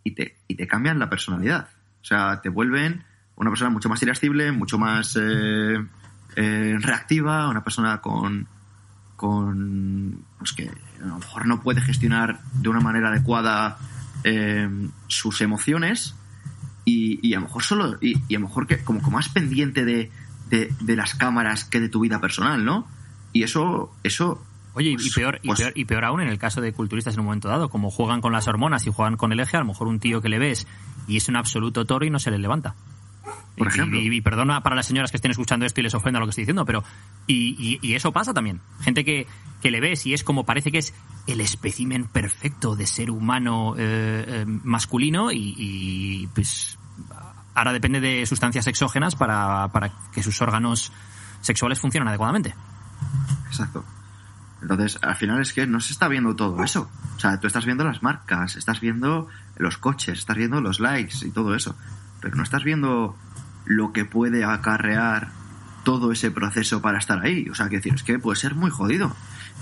y te, y te cambian la personalidad. O sea, te vuelven una persona mucho más irascible, mucho más eh, eh, reactiva, una persona con, con pues que a lo mejor no puede gestionar de una manera adecuada eh, sus emociones y, y a lo mejor solo y, y a lo mejor que como, como más pendiente de, de, de las cámaras que de tu vida personal, ¿no? Y eso eso
Oye, y-
pues-
peor, y,
pues-
peor, y peor aún en el caso de culturistas en un momento dado, como juegan con las hormonas y juegan con el eje, a lo mejor un tío que le ves y es un absoluto toro y no se le levanta.
Por
Y-
ejemplo.
Y, y perdona para las señoras que estén escuchando esto y les ofenda lo que estoy diciendo, pero. Y, eso pasa también. Gente que, que le ves y es como parece que es el espécimen perfecto de ser humano eh, eh, masculino y, y, pues. Ahora depende de sustancias exógenas para, para que sus órganos sexuales funcionen adecuadamente.
Exacto. Entonces, al final es que no se está viendo todo eso. O sea, tú estás viendo las marcas, estás viendo los coches, estás viendo los likes y todo eso. Pero no estás viendo lo que puede acarrear todo ese proceso para estar ahí. O sea, que decir, es que puede ser muy jodido.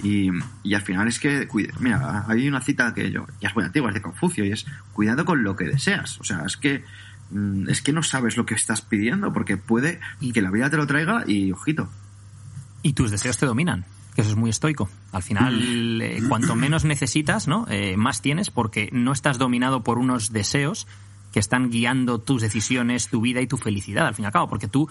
Y, y al final es que, cuida- mira, hay una cita que yo, ya es muy antigua, es de Confucio, y es cuidado con lo que deseas. O sea, es que mm, es que no sabes lo que estás pidiendo, porque puede que la vida te lo traiga y ojito.
Y tus deseos te dominan, que eso es muy estoico. Al final, eh, cuanto menos necesitas, ¿no? Eh, más tienes porque no estás dominado por unos deseos que están guiando tus decisiones, tu vida y tu felicidad, al fin y al cabo. Porque tú,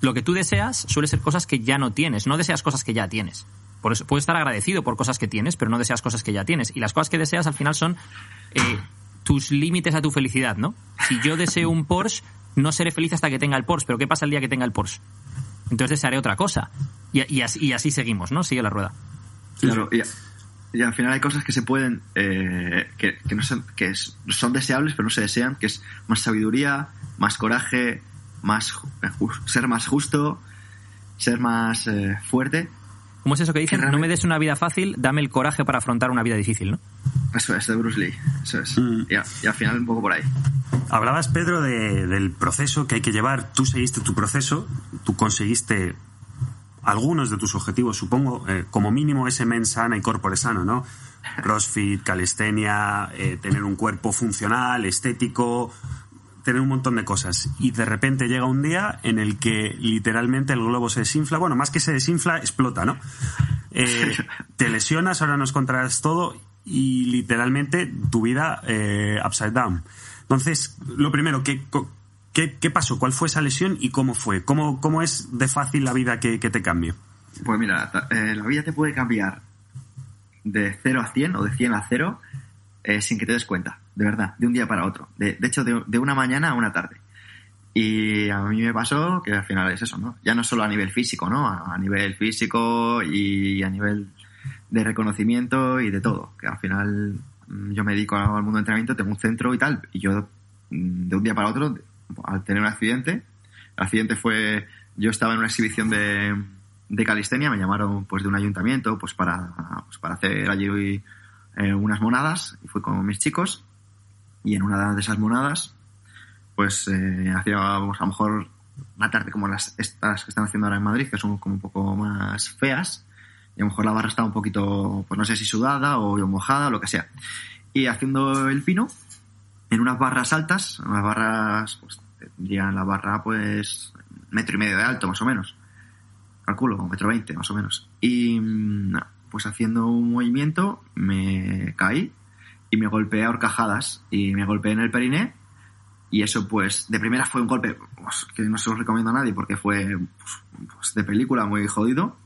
lo que tú deseas suele ser cosas que ya no tienes, no deseas cosas que ya tienes. Por eso puedes estar agradecido por cosas que tienes, pero no deseas cosas que ya tienes. Y las cosas que deseas al final son eh, tus límites a tu felicidad, ¿no? Si yo deseo un Porsche, no seré feliz hasta que tenga el Porsche, pero ¿qué pasa el día que tenga el Porsche? Entonces desearé otra cosa. Y, así, seguimos, ¿no? Sigue la rueda.
Claro, y al final hay cosas que se pueden, eh, que, que no son, que son deseables, pero no se desean, que es más sabiduría, más coraje, más eh, ser más justo, ser más eh, fuerte.
¿Cómo es eso que dicen?
Que
No me des una vida fácil, dame el coraje para afrontar una vida difícil, ¿no?
Eso es de Bruce Lee, eso es.
Mm.
Y, a- y al final un poco por ahí.
Hablabas, Pedro, de- del proceso que hay que llevar. Tú seguiste tu proceso, tú conseguiste algunos de tus objetivos, supongo, eh, como mínimo ese men sana y corpore sano, ¿no? Crossfit, calistenia, eh, tener un cuerpo funcional, estético, tener un montón de cosas. Y de repente llega un día en el que literalmente el globo se desinfla. Bueno, más que se desinfla, explota, ¿no? Eh, te lesionas, ahora nos contarás todo y literalmente tu vida upside down. Entonces, lo primero, ¿qué, co- qué, qué pasó? ¿Cuál fue esa lesión y cómo fue? ¿Cómo, cómo es de fácil la vida que, que te cambie?
Pues mira, eh, la vida te puede cambiar de 0 a 100 o de 100 a 0 eh, sin que te des cuenta, de verdad, de un día para otro. De, de hecho, de, de una mañana a una tarde. Y a mí me pasó que al final es eso, ¿no? Ya no solo a nivel físico, ¿no? A, a nivel físico y a nivel de reconocimiento y de todo. Que al final mm, yo me dedico al mundo del entrenamiento, tengo un centro y tal. Y yo, mm, de un día para otro, al tener un accidente, el accidente fue, yo estaba en una exhibición de, de calistenia, me llamaron pues de un ayuntamiento pues para, pues, para hacer allí eh, unas monadas y fui con mis chicos y en una de esas monadas pues eh, hacíamos a lo mejor una tarde como las estas que están haciendo ahora en Madrid que son como un poco más feas y a lo mejor la barra estaba un poquito pues no sé si sudada o mojada o lo que sea. Y haciendo el pino en unas barras altas unas barras pues tendrían la barra pues metro y medio de alto más o menos. Calculo un metro veinte más o menos. Y mm, pues haciendo un movimiento me caí y me golpeé a horcajadas. Y me golpeé en el periné y eso pues de primera fue un golpe pues, que no se lo recomiendo a nadie porque fue pues, pues, de película muy jodido.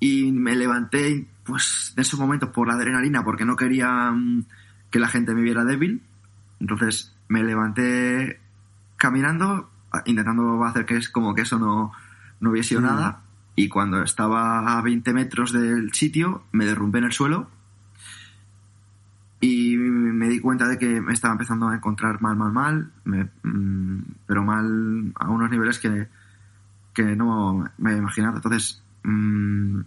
Y me levanté pues en esos momentos por la adrenalina porque no quería mm, que la gente me viera débil entonces me levanté caminando intentando hacer que es como que eso no, no hubiese sido
Mm.
nada y cuando estaba a 20 metros del sitio me derrumbé en el suelo y me di cuenta de que me estaba empezando a encontrar mal, mal, mal, me- mm, pero mal a unos niveles que, que no me había imaginado. Entonces, mm,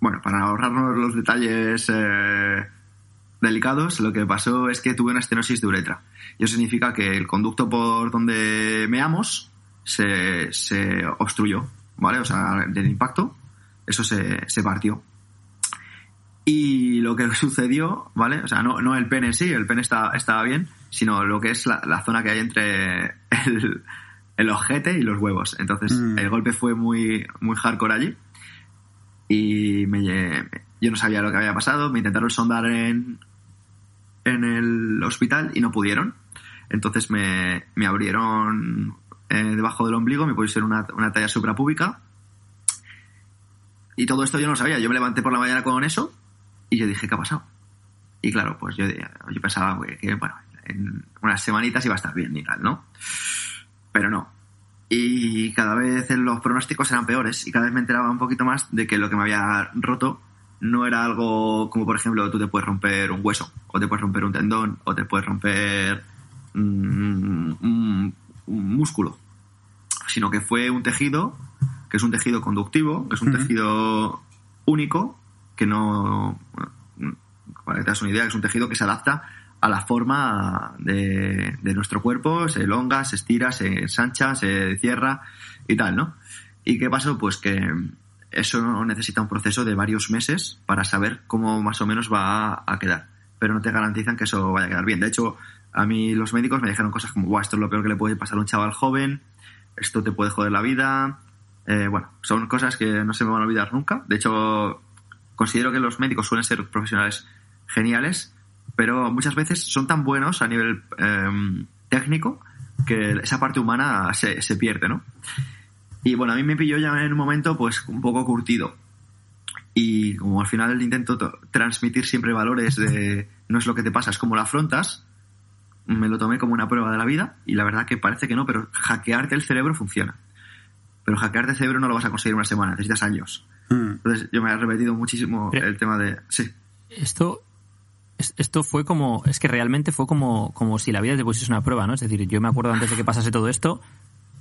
bueno, para ahorrarnos los detalles eh, delicados, lo que pasó es que tuve una estenosis de uretra. Y eso significa que el conducto por donde meamos se, se obstruyó, ¿vale? O sea, del impacto, eso se, se partió. Y lo que sucedió, ¿vale? O sea, no, no el pene en sí, el pene está, estaba bien, sino lo que es la, la zona que hay entre el, el ojete y los huevos. Entonces,
Mm.
el golpe fue muy, muy hardcore allí. Y me, yo no sabía lo que había pasado. Me intentaron sondar en, en el hospital y no pudieron. Entonces me, me abrieron eh, debajo del ombligo, me pusieron una, una talla suprapúbica. Y todo esto yo no lo sabía. Yo me levanté por la mañana con eso y yo dije, ¿qué ha pasado? Y claro, pues yo, yo pensaba que, que, bueno, en unas semanitas iba a estar bien y tal, ¿no? Pero no. Y cada vez los pronósticos eran peores y cada vez me enteraba un poquito más de que lo que me había roto no era algo como, por ejemplo, tú te puedes romper un hueso, o te puedes romper un tendón, o te puedes romper mm, un, un músculo, sino que fue un tejido, que es un tejido conductivo, que es un tejido único, que no... bueno, para que te das una idea, es un tejido que se adapta a la forma de, de nuestro cuerpo, se elonga, se estira, se ensancha, se cierra y tal, ¿no? ¿Y qué pasó? Pues que eso necesita un proceso de varios meses para saber cómo más o menos va a quedar. Pero no te garantizan que eso vaya a quedar bien. De hecho, a mí los médicos me dijeron cosas como, Buah, esto es lo peor que le puede pasar a un chaval joven, esto te puede joder la vida. Eh, bueno, son cosas que no se me van a olvidar nunca. De hecho, considero que los médicos suelen ser profesionales geniales, pero muchas veces son tan buenos a nivel eh, técnico que esa parte humana se, se pierde, ¿no? Y bueno, a mí me pilló ya en un momento pues un poco curtido. Y como al final intento to- transmitir siempre valores de no es lo que te pasa, es como lo afrontas, me lo tomé como una prueba de la vida y la verdad que parece que no, pero hackearte el cerebro funciona. Pero hackearte el cerebro no lo vas a conseguir en una semana, necesitas años.
Mm.
Entonces yo me he repetido muchísimo
Pero-
el tema de... Sí,
Esto, es- esto fue como, es que realmente fue como, como si la vida te pusiese una prueba, ¿no? Es decir, yo me acuerdo antes de que pasase todo esto,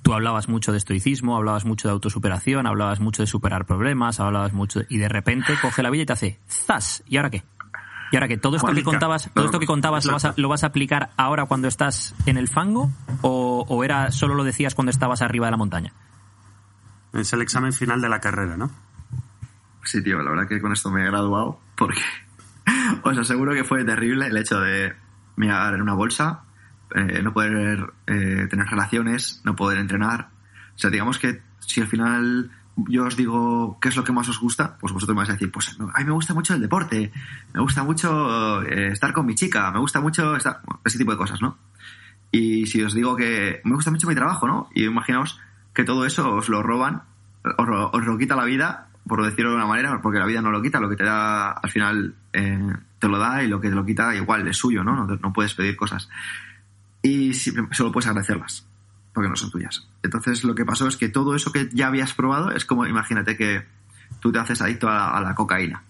tú hablabas mucho de estoicismo, hablabas mucho de autosuperación, hablabas mucho de superar problemas, hablabas mucho, de- y de repente coge la vida y te hace ¡zas! ¿Y ahora qué? ¿Y ahora qué? ¿Todo esto que contabas, todo esto que contabas lo vas, a,
Exacto.
lo vas a aplicar ahora cuando estás en el fango? ¿O, o era solo lo decías cuando estabas arriba de la montaña?
Es el examen final de la carrera, ¿no?
Sí, tío, la verdad que con esto me he graduado porque os aseguro que fue terrible el hecho de mirar en una bolsa, eh, no poder eh, tener relaciones, no poder entrenar. O sea, digamos que si al final yo os digo qué es lo que más os gusta, pues vosotros me vais a decir, pues a mí me gusta mucho el deporte, me gusta mucho eh, estar con mi chica, me gusta mucho estar... ese tipo de cosas, ¿no? Y si os digo que me gusta mucho mi trabajo, ¿no? Y imaginaos que todo eso os lo roban, os lo, quita la vida, por decirlo de una manera, porque la vida no lo quita, lo que te da al final te lo da y lo que te lo quita igual es suyo. No, no puedes pedir cosas. Y solo puedes agradecerlas, porque no son tuyas. Entonces lo que pasó es que todo eso que ya habías probado es como, imagínate que tú te haces adicto a la, a la cocaína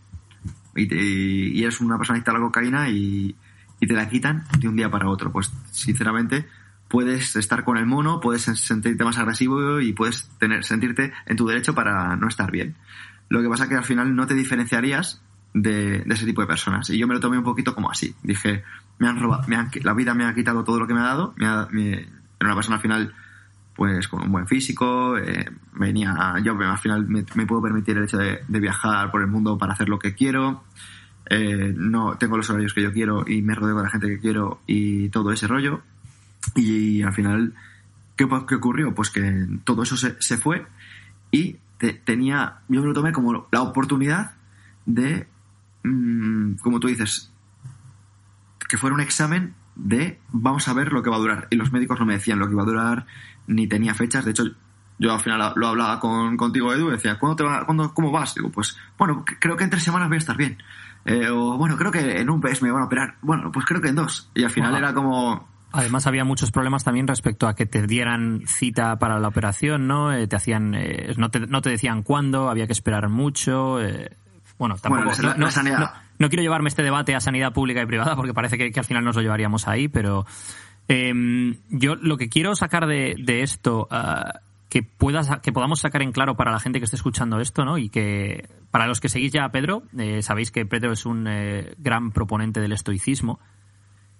y, te- y eres una persona adicta a la cocaína y, y te la quitan de un día para otro. Pues sinceramente puedes estar con el mono, puedes sentirte más agresivo y puedes tener, sentirte en tu derecho para no estar bien. Lo que pasa es que al final no te diferenciarías de, ese tipo de personas. Y yo me lo tomé un poquito como así. Dije, me han robado, me la vida me ha quitado todo lo que me ha dado. Me era una persona al final pues con un buen físico, eh, venía, yo al final me, puedo permitir el hecho de, viajar por el mundo para hacer lo que quiero, eh, no tengo los horarios que yo quiero y me rodeo de la gente que quiero y todo ese rollo. Y, al final, ¿qué, qué ocurrió? Pues que todo eso se, se fue y te- tenía, yo me lo tomé como la oportunidad de, mm, como tú dices, que fuera un examen de vamos a ver lo que va a durar. Y los médicos no me decían lo que iba a durar, ni tenía fechas. De hecho, yo al final lo hablaba con, contigo, Edu, y decía, ¿cuándo te va, cuándo, ¿cómo vas? Digo, pues, bueno, creo que en tres semanas voy a estar bien. Eh, o bueno, creo que en un mes me van a operar. Bueno, pues creo que en dos. Y al final
Wow.
era como,
Además había muchos problemas también respecto a que te dieran cita para la operación, ¿no? Eh, te hacían, eh, no, te, no te decían cuándo, había que esperar mucho. eh, bueno, tampoco.
Bueno, la-
no, no-
la sanidad-
no- no quiero llevarme este debate a sanidad pública y privada porque parece que, que al final nos lo llevaríamos ahí, pero eh, yo lo que quiero sacar de, de esto, ah, que puedas, que podamos sacar en claro para la gente que esté escuchando esto, ¿no? Y que para los que seguís ya a Pedro, eh, sabéis que Pedro es un eh, gran proponente del estoicismo.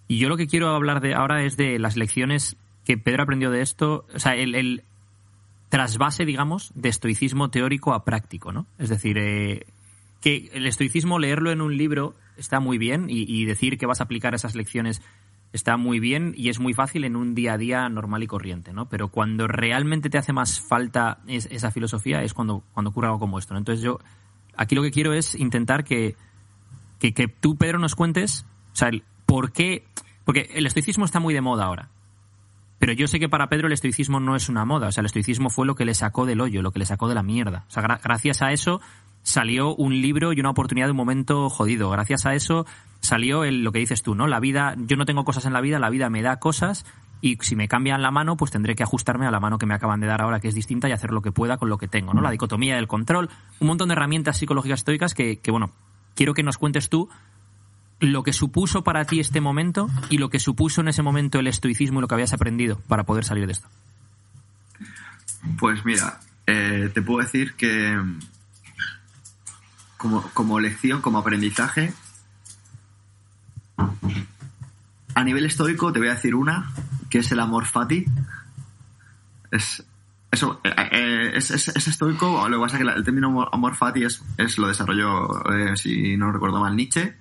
Y yo lo que quiero hablar de ahora es de las lecciones que Pedro aprendió de esto, o sea, el, el trasvase, digamos, de estoicismo teórico a práctico, ¿no? Es decir, eh, que el estoicismo, leerlo en un libro está muy bien y, decir que vas a aplicar esas lecciones está muy bien y es muy fácil en un día a día normal y corriente, ¿no? Pero cuando realmente te hace más falta es- esa filosofía es cuando, cuando ocurre algo como esto. Entonces yo aquí lo que quiero es intentar que, que, tú, Pedro, nos cuentes, por qué, porque el estoicismo está muy de moda ahora. Pero yo sé que para Pedro el estoicismo no es una moda. O sea, el estoicismo fue lo que le sacó del hoyo, lo que le sacó de la mierda. O sea, gra- gracias a eso salió un libro y una oportunidad de un momento jodido. Gracias a eso salió el, lo que dices tú, ¿no? La vida, yo no tengo cosas en la vida, la vida me da cosas y si me cambian la mano, pues tendré que ajustarme a la mano que me acaban de dar ahora, que es distinta, y hacer lo que pueda con lo que tengo, ¿no? La dicotomía del control, un montón de herramientas psicológicas estoicas que, que bueno, quiero que nos cuentes tú lo que supuso para ti este momento y lo que supuso en ese momento el estoicismo y lo que habías aprendido para poder salir de esto.
Pues mira, eh, te puedo decir que como, como lección, como aprendizaje. A nivel estoico te voy a decir una, que es el amor fati. Es, eso, eh, eh, es, es- es estoico, lo que pasa es que el término amor, fati es, es lo desarrolló, si no recuerdo mal, Nietzsche,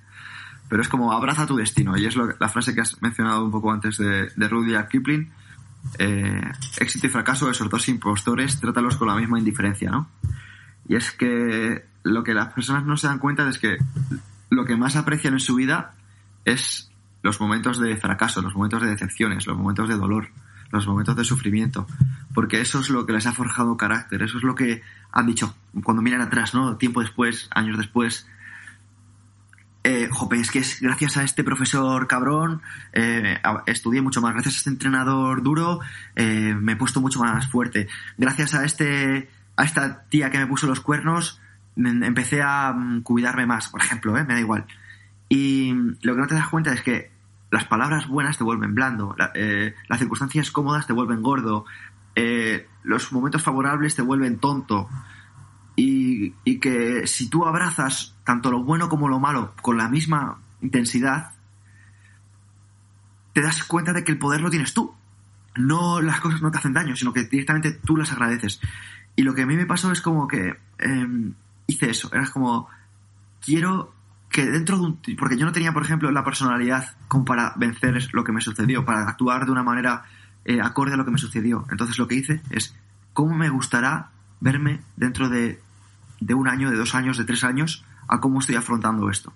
pero es como abraza tu destino, y es lo, la frase que has mencionado un poco antes de, de Rudyard Kipling. Eh, éxito y fracaso, esos dos impostores, trátalos con la misma indiferencia, ¿no? Y es que lo que las personas no se dan cuenta es que lo que más aprecian en su vida es los momentos de fracaso, los momentos de decepciones, los momentos de dolor, los momentos de sufrimiento, porque eso es lo que les ha forjado carácter, eso es lo que han dicho cuando miran atrás, ¿no? Tiempo después, años después. Eh, jope, es que es gracias a este profesor cabrón eh, estudié mucho más, gracias a este entrenador duro eh, me he puesto mucho más fuerte, gracias a este a esta tía que me puso los cuernos empecé a mm, cuidarme más, por ejemplo, ¿eh? me da igual. Y lo que no te das cuenta es que las palabras buenas te vuelven blando, la- eh, las circunstancias cómodas te vuelven gordo, los momentos favorables te vuelven tonto. Y, que si tú abrazas tanto lo bueno como lo malo con la misma intensidad, te das cuenta de que el poder lo tienes tú. No las cosas no te hacen daño, sino que directamente tú las agradeces. Y lo que a mí me pasó es como que eh, hice eso. Era como, quiero que dentro de un... Porque yo no tenía, por ejemplo, la personalidad como para vencer lo que me sucedió, para actuar de una manera eh, acorde a lo que me sucedió. Entonces lo que hice es, ¿cómo me gustará verme dentro de, de un año, de dos años, de tres años, a cómo estoy afrontando esto?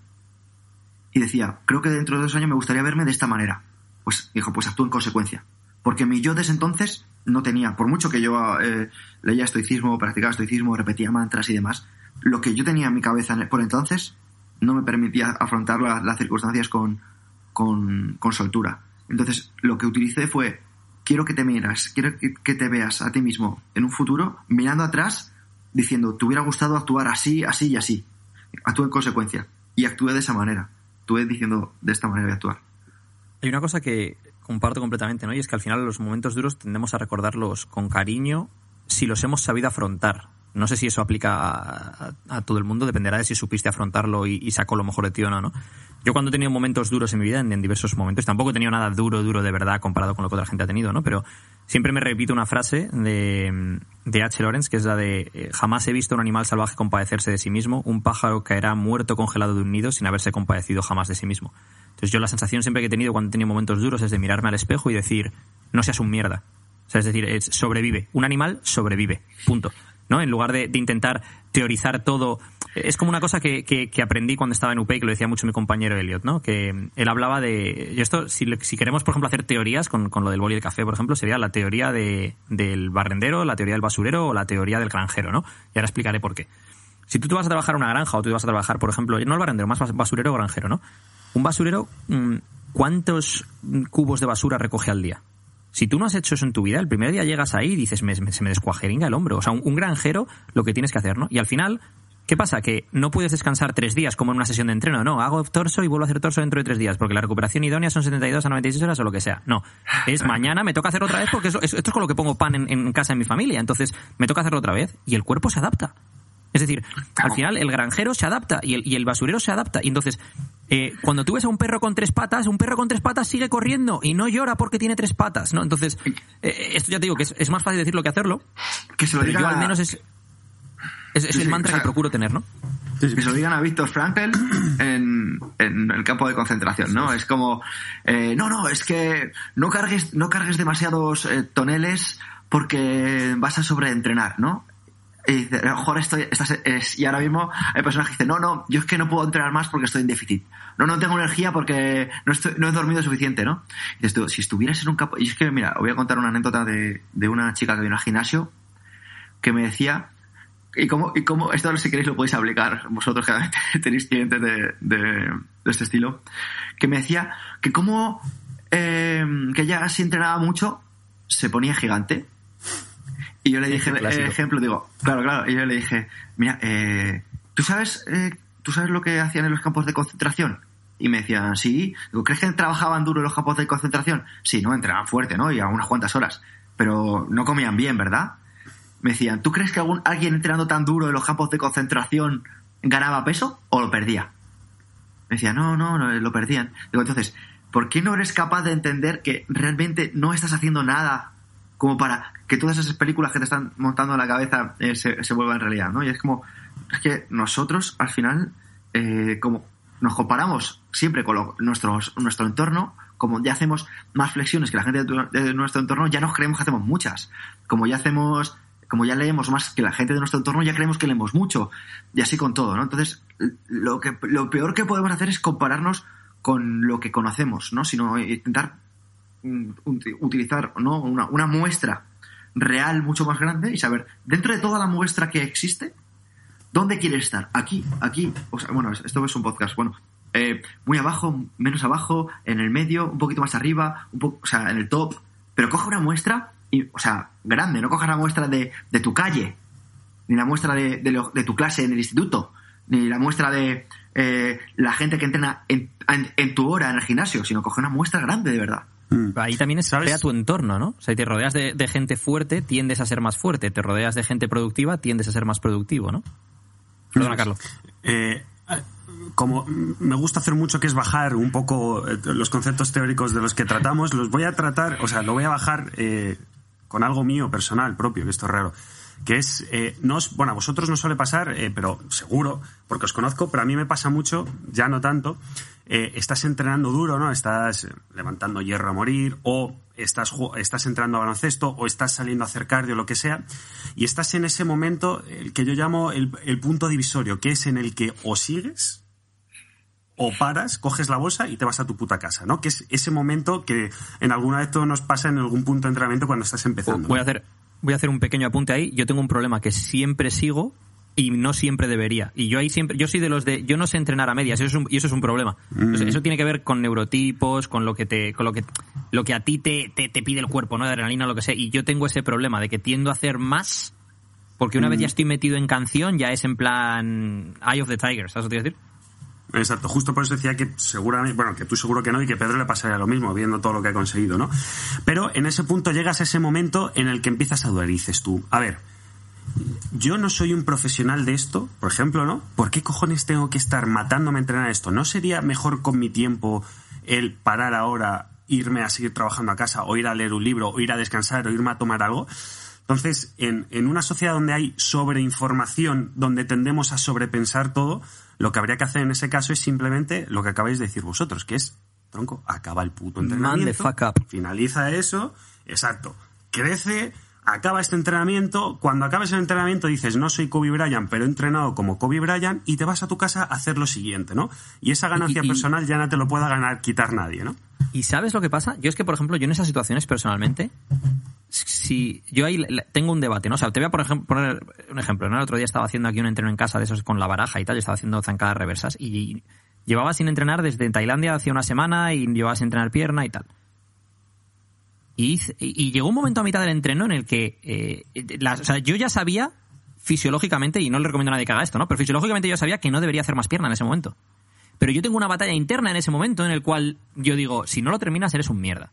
Y decía, creo que dentro de dos años me gustaría verme de esta manera. Pues dijo, pues actúo en consecuencia. Porque mi yo de ese entonces no tenía, por mucho que yo eh, leía estoicismo, practicaba estoicismo, repetía mantras y demás, lo que yo tenía en mi cabeza por entonces no me permitía afrontar la- las circunstancias con, con, con soltura. Entonces, lo que utilicé fue, quiero que te miras, quiero que, que te veas a ti mismo en un futuro, mirando atrás, diciendo, te hubiera gustado actuar así, así y así. Actúe en consecuencia. Y actué de esa manera. Actué diciendo, de esta manera de actuar.
Hay una cosa que comparto completamente, ¿no? Y es que al final los momentos duros tendemos a recordarlos con cariño si los hemos sabido afrontar. No sé si eso aplica a, a- a todo el mundo, dependerá de si supiste afrontarlo y, y sacó lo mejor de ti o no, ¿no? Yo cuando he tenido momentos duros en mi vida, en, en diversos momentos, tampoco he tenido nada duro, duro de verdad comparado con lo que otra gente ha tenido, ¿no? Pero siempre me repito una frase de, de H. Lawrence, que es la de eh, jamás he visto un animal salvaje compadecerse de sí mismo, un pájaro caerá muerto congelado de un nido sin haberse compadecido jamás de sí mismo. Entonces yo la sensación siempre que he tenido cuando he tenido momentos duros es de mirarme al espejo y decir, no seas un mierda. O sea, es decir, es sobrevive. Un animal sobrevive. Punto. ¿No? En lugar de, de intentar teorizar todo. Es como una cosa que, que- aprendí cuando estaba en UP, que lo decía mucho mi compañero Elliot, ¿no? Que él hablaba de. Y esto, si, si queremos, por ejemplo, hacer teorías con, con lo del boli el café, por ejemplo, sería la teoría de, del barrendero, la teoría del basurero o la teoría del granjero, ¿no? Y ahora explicaré por qué. Si tú te vas a trabajar a una granja o tú vas a trabajar, por ejemplo, no el barrendero, más bas- basurero o granjero, ¿no? Un basurero, mm, ¿cuántos cubos de basura recoge al día? Si tú no has hecho eso en tu vida, el primer día llegas ahí y dices, me- se me descuajeringa el hombro. O sea, un granjero lo que tienes que hacer, ¿no? Y al final, ¿qué pasa? Que no puedes descansar tres días como en una sesión de entreno. No, hago torso y vuelvo a hacer torso dentro de tres días, porque la recuperación idónea son 72 a 96 horas o lo que sea. No, es mañana me toca hacer otra vez porque eso- esto es con lo que pongo pan en, en casa de mi familia. Entonces, me toca hacerlo otra vez y el cuerpo se adapta. Es decir, al final el granjero se adapta y el, y el basurero se adapta. Y entonces, eh, cuando tú ves a un perro con tres patas, un perro con tres patas sigue corriendo y no llora porque tiene tres patas, ¿no? Entonces, eh, esto ya te digo que es, es más fácil decirlo que hacerlo,
Que se lo digan
yo al menos es, es, es
Sí,
el
sí,
mantra
o sea,
que procuro tener, ¿no?
Que se lo digan a Víctor Frankl en, en el campo de concentración, ¿no? Es como, eh, no, no, es que no cargues, no cargues demasiados eh, toneles porque vas a sobreentrenar, ¿no? Y dice, a lo mejor estoy, estás, es- y ahora mismo hay personas que dicen, no, no, yo es que no puedo entrenar más porque estoy en déficit. No, no tengo energía porque no, estoy, no he dormido suficiente, ¿no? Y dices tú, si estuvieras en un campo, y es que, mira, os voy a contar una anécdota de, de una chica que vino al gimnasio que me decía, y cómo, y cómo, esto si queréis lo podéis aplicar, vosotros que tenéis clientes de, de, de este estilo, que me decía que como, eh, que ella si entrenaba mucho, se ponía gigante. Y yo le dije, eh, ejemplo, digo, claro, claro, y yo le dije, mira, eh, ¿tú sabes, eh, ¿tú sabes lo que hacían en los campos de concentración? Y me decían, sí. Digo, ¿crees que trabajaban duro en los campos de concentración? Sí, no, entrenaban fuerte, ¿no? Y a unas cuantas horas. Pero no comían bien, ¿verdad? Me decían, ¿tú crees que algún, alguien entrenando tan duro en los campos de concentración ganaba peso o lo perdía. Me decía, no, no, no, lo perdían. Digo, entonces, ¿por qué no eres capaz de entender que realmente no estás haciendo nada como para que todas esas películas que te están montando en la cabeza eh, se, se vuelvan realidad, ¿no? Y es como, es que nosotros al final, eh, como nos comparamos siempre con lo- nuestro entorno, como ya hacemos más flexiones que la gente de, de nuestro entorno, ya nos creemos que hacemos muchas. Como ya hacemos, como ya leemos más que la gente de nuestro entorno, ya creemos que leemos mucho. Y así con todo, ¿no? Entonces, lo, que, lo peor que podemos hacer es compararnos con lo que conocemos, ¿no? Sino intentar mm, uti- utilizar ¿no? una, una muestra real mucho más grande y saber, dentro de toda la muestra que existe, ¿dónde quiere estar? Aquí, aquí. O sea, bueno, esto es un podcast. Bueno, eh, muy abajo, menos abajo, en el medio, un poquito más arriba, un poco, o sea, en el top. Pero coge una muestra, y, o sea, grande, no cojas la muestra de, de tu calle, ni la muestra de, de lo- de tu clase en el instituto, ni la muestra de eh, la gente que entrena en, en- en tu hora en el gimnasio, sino coge una muestra grande de verdad.
Mm.
Ahí también es
¿Sabes?
crea tu entorno, ¿no? O sea, si te rodeas de, de gente fuerte, tiendes a ser más fuerte. Te rodeas de gente productiva, tiendes a ser más productivo, ¿no? Perdona, Carlos.
Eh, como me gusta hacer mucho que es bajar un poco eh, los conceptos teóricos de los que tratamos, los voy a tratar, o sea, lo voy a bajar eh, con algo mío, personal, propio, que esto es raro. Que es, eh, no os- bueno, a vosotros no suele pasar, eh, pero seguro, porque os conozco, pero a mí me pasa mucho, ya no tanto. eh, estás entrenando duro, ¿no? Estás levantando hierro a morir, o estás, estás entrando a baloncesto, o estás saliendo a hacer cardio, lo que sea, y estás en ese momento, el que yo llamo el, el punto divisorio, que es en el que o sigues o paras, coges la bolsa y te vas a tu puta casa, ¿no? Que es ese momento que en alguna vez todo nos pasa en algún punto de entrenamiento cuando estás empezando.
Voy a hacer, voy a hacer un pequeño apunte ahí. Yo tengo un problema que siempre sigo y no siempre debería. Y yo ahí siempre, yo soy de los de, yo no sé entrenar a medias, y eso es un, y eso es un problema. Sea, eso tiene que ver con neurotipos, con lo que te, con lo que, lo que a ti te, te, te pide el cuerpo, ¿no? De adrenalina o lo que sea. Y yo tengo ese problema de que tiendo a hacer más, porque una vez ya estoy metido en canción, ya es en plan Eye of the Tiger, ¿sabes lo que te quiero decir?
Exacto, justo por eso decía que seguramente, bueno, que tú seguro que no y que Pedro le pasaría lo mismo, viendo todo lo que ha conseguido, ¿no? Pero en ese punto llegas a ese momento en el que empiezas a dudar y dices tú, a ver, yo no soy un profesional de esto, por ejemplo, ¿no? ¿Por qué cojones tengo que estar matándome a entrenar esto? ¿No sería mejor con mi tiempo el parar ahora, irme a seguir trabajando a casa, o ir a leer un libro, o ir a descansar, o irme a tomar algo? Entonces, en, en una sociedad donde hay sobreinformación, donde tendemos a sobrepensar todo, lo que habría que hacer en ese caso es simplemente lo que acabáis de decir vosotros, que es, tronco, acaba el puto
Man the
entrenamiento.
fuck up.
Finaliza eso, exacto. Crece, acaba este entrenamiento. Cuando acabes el entrenamiento dices, no soy Kobe Bryant, pero he entrenado como Kobe Bryant, y te vas a tu casa a hacer lo siguiente, ¿no? Y esa ganancia
Y- y-
personal ya no te lo pueda ganar, quitar nadie, ¿no?
¿Y sabes lo que pasa? Yo es que, por ejemplo, yo en esas situaciones personalmente, si yo ahí tengo un debate, ¿no? O sea, te voy a por ejemplo, poner un ejemplo. ¿no? El otro día estaba haciendo aquí un entreno en casa de esos con la baraja y tal, y estaba haciendo zancadas reversas y llevaba sin entrenar desde Tailandia hace una semana y llevaba sin entrenar pierna y tal. Y, y- llegó un momento a mitad del entreno en el que eh, o sea, yo ya sabía fisiológicamente, y no le recomiendo a nadie que haga esto, ¿no? Pero fisiológicamente yo sabía que no debería hacer más pierna en ese momento. Pero yo tengo una batalla interna en ese momento en el cual yo digo, si no lo terminas eres un mierda.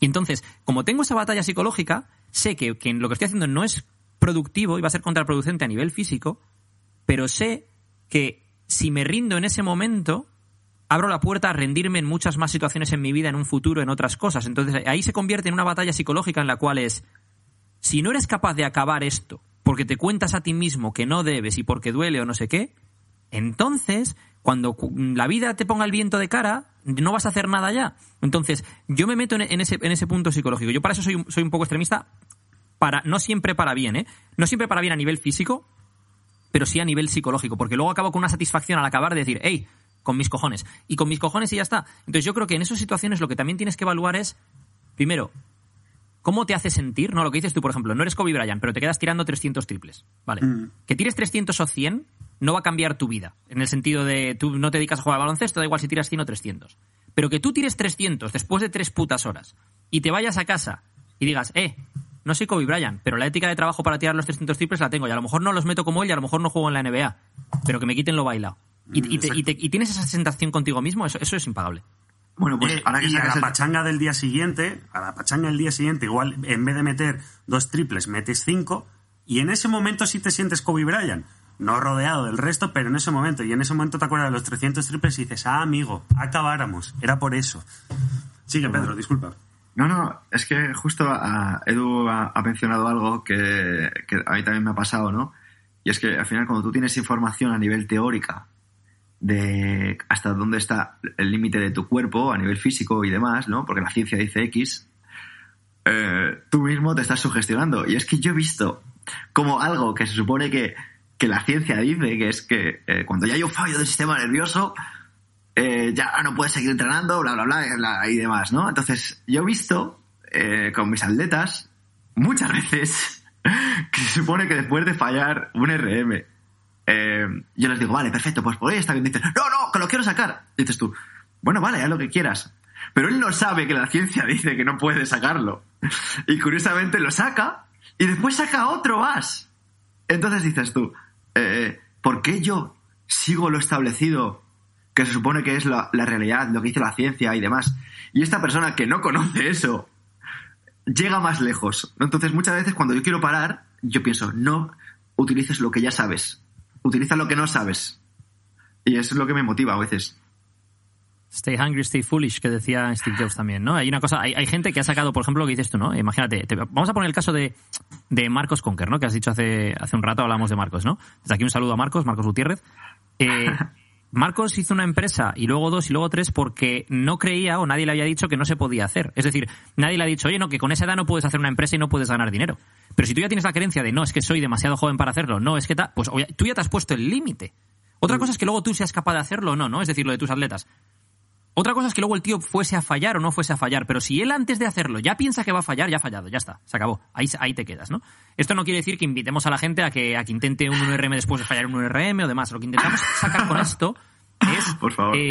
Y entonces, como tengo esa batalla psicológica, sé que, que lo que estoy haciendo no es productivo y va a ser contraproducente a nivel físico, pero sé que si me rindo en ese momento, abro la puerta a rendirme en muchas más situaciones en mi vida, en un futuro, en otras cosas. Entonces ahí se convierte en una batalla psicológica en la cual es, si no eres capaz de acabar esto porque te cuentas a ti mismo que no debes y porque duele o no sé qué, entonces, cuando cu- la vida te ponga el viento de cara, no vas a hacer nada ya. Entonces, yo me meto en, en ese, en ese punto psicológico. Yo para eso soy, un- soy un poco extremista, para, no siempre para bien, ¿eh? No siempre para bien a nivel físico, pero sí a nivel psicológico, porque luego acabo con una satisfacción al acabar de decir, hey, con mis cojones. Y con mis cojones y ya está. Entonces yo creo que en esas situaciones lo que también tienes que evaluar es, primero, ¿cómo te hace sentir? No, lo que dices tú, por ejemplo, no eres Kobe Bryant, pero te quedas tirando 300 triples. Vale. Que tires 300 o 100 no va a cambiar tu vida. En el sentido de, tú no te dedicas a jugar al baloncesto, da igual si tiras 100 o 300. Pero que tú tires 300 después de tres putas horas y te vayas a casa y digas, eh, no soy Kobe Bryant, pero la ética de trabajo para tirar los 300 triples la tengo. Y a lo mejor no los meto como él y a lo mejor no juego en la NBA. Pero que me quiten lo bailado. Y, y te- y te- y tienes esa sensación contigo mismo, eso, eso es impagable.
Bueno, pues
Eh,
ahora que
y a la
el-
pachanga del día siguiente, a la pachanga del día siguiente, igual en vez de meter dos triples, metes cinco, y en ese momento sí te sientes Kobe Bryant. No rodeado del resto, pero en ese momento, y en ese momento te acuerdas de los 300 triples y dices, ah, amigo, acabáramos, era por eso. Sigue, Pedro, disculpa.
No, no, es que justo a Edu ha, ha mencionado algo que, que a mí también me ha pasado, ¿no? Y es que al final cuando tú tienes información a nivel teórica de hasta dónde está el límite de tu cuerpo a nivel físico y demás, ¿no? Porque la ciencia dice X, eh, tú mismo te estás sugestionando. Y es que yo he visto como algo que se supone que, que la ciencia dice, que es que eh, cuando ya hay un fallo del sistema nervioso, eh, ya no puedes seguir entrenando, bla, bla, bla, bla, y demás, ¿no? Entonces, yo he visto eh, con mis atletas muchas veces que se supone que después de fallar un RM, eh, yo les digo, vale, perfecto, pues por ahí está bien. Dicen, no, no, que lo quiero sacar. Dices tú, bueno, vale, haz lo que quieras. Pero él no sabe que la ciencia dice que no puede sacarlo. Y curiosamente lo saca y después saca otro más. Entonces dices tú, eh, ¿por qué yo sigo lo establecido que se supone que es la, realidad, lo que dice la ciencia y demás? Y esta persona que no conoce eso llega más lejos. Entonces muchas veces cuando yo quiero parar, yo pienso, no utilices lo que ya sabes, utiliza lo que no sabes. Y eso es lo que me motiva a veces.
Stay hungry, stay foolish, que decía Steve Jobs también, ¿no? Hay una cosa, hay, hay gente que ha sacado, por ejemplo, lo que dices tú, ¿no? Imagínate, te- vamos a poner el caso de, de Marcos Conker, ¿no? Que has dicho hace, hace un rato, hablamos de Marcos, ¿no? Desde aquí un saludo a Marcos, Marcos Gutiérrez. Eh, Marcos hizo una empresa y luego dos y luego tres porque no creía o nadie le había dicho que no se podía hacer. Es decir, nadie le ha dicho, oye, no, que con esa edad no puedes hacer una empresa y no puedes ganar dinero. Pero si tú ya tienes la creencia de, no, es que soy demasiado joven para hacerlo, no, es que tal, pues oye, tú ya te has puesto el límite. Otra cosa es que luego tú seas capaz de hacerlo o no, ¿no? Es decir, lo de tus atletas. Otra cosa es que luego el tío fuese a fallar o no fuese a fallar, pero si él antes de hacerlo ya piensa que va a fallar, ya ha fallado, ya está, se acabó. Ahí, ahí te quedas, ¿no? Esto no quiere decir que invitemos a la gente a que, a que intente un 1RM después de fallar un 1RM o demás. Lo que intentamos sacar con esto es
Por favor.
eh,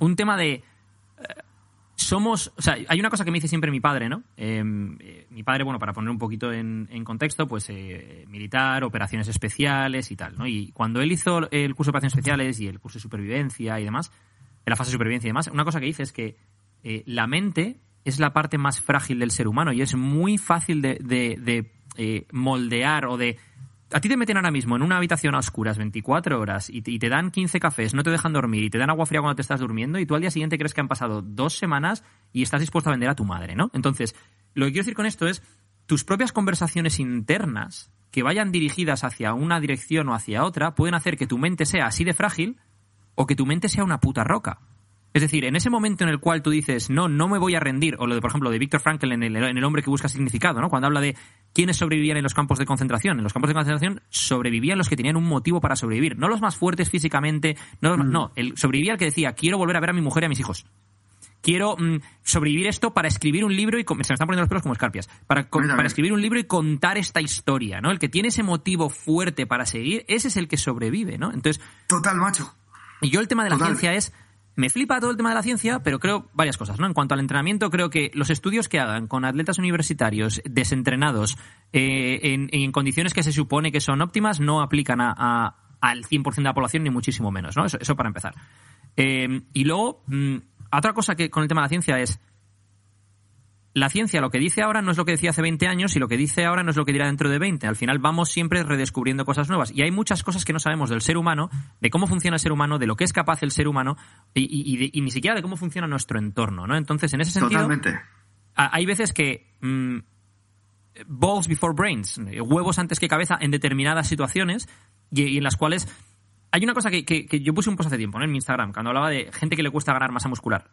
un tema de... eh, somos, o sea, hay una cosa que me dice siempre mi padre, ¿no? Eh, eh, mi padre, bueno, para poner un poquito en, en contexto, pues eh, militar, operaciones especiales y tal, ¿no? Y cuando él hizo el curso de operaciones especiales y el curso de supervivencia y demás, en la fase de supervivencia y demás, una cosa que dice es que eh, la mente es la parte más frágil del ser humano y es muy fácil de, de- de, eh, moldear o de... A ti te meten ahora mismo en una habitación a oscuras 24 horas y te, y te dan 15 cafés, no te dejan dormir y te dan agua fría cuando te estás durmiendo y tú al día siguiente crees que han pasado dos semanas y estás dispuesto a vender a tu madre, ¿no? Entonces, lo que quiero decir con esto es tus propias conversaciones internas que vayan dirigidas hacia una dirección o hacia otra pueden hacer que tu mente sea así de frágil o que tu mente sea una puta roca. Es decir, en ese momento en el cual tú dices, no, no me voy a rendir, o lo de, por ejemplo, de Víctor Frankl en el, en el hombre que busca significado, ¿no? Cuando habla de quiénes sobrevivían en los campos de concentración. En los campos de concentración sobrevivían los que tenían un motivo para sobrevivir, no los más fuertes físicamente, no, los más- no el, sobrevivía el que decía, quiero volver a ver a mi mujer y a mis hijos. Quiero mm, sobrevivir esto para escribir un libro y se me están poniendo los pelos como escarpias. Para, con- para escribir un libro y contar esta historia, ¿no? El que tiene ese motivo fuerte para seguir, ese es el que sobrevive, ¿no? Entonces,
Total, macho.
Y yo el tema de la ciencia es, me flipa todo el tema de la ciencia, pero creo varias cosas, ¿no? En cuanto al entrenamiento, creo que los estudios que hagan con atletas universitarios desentrenados eh, en, en condiciones que se supone que son óptimas no aplican a, a- al 100% de la población, ni muchísimo menos, ¿no? Eso, eso para empezar. Eh, y luego, mm, otra cosa que con el tema de la ciencia es, la ciencia lo que dice ahora no es lo que decía hace 20 años y lo que dice ahora no es lo que dirá dentro de 20. Al final vamos siempre redescubriendo cosas nuevas. Y hay muchas cosas que no sabemos del ser humano, de cómo funciona el ser humano, de lo que es capaz el ser humano y, y- y de- y ni siquiera de cómo funciona nuestro entorno, ¿no? Entonces, en ese sentido,
Totalmente.
a- hay veces que mm, balls before brains, huevos antes que cabeza en determinadas situaciones y, y en las cuales hay una cosa que, que- que yo puse un post hace tiempo ¿no? en mi Instagram cuando hablaba de gente que le cuesta ganar masa muscular.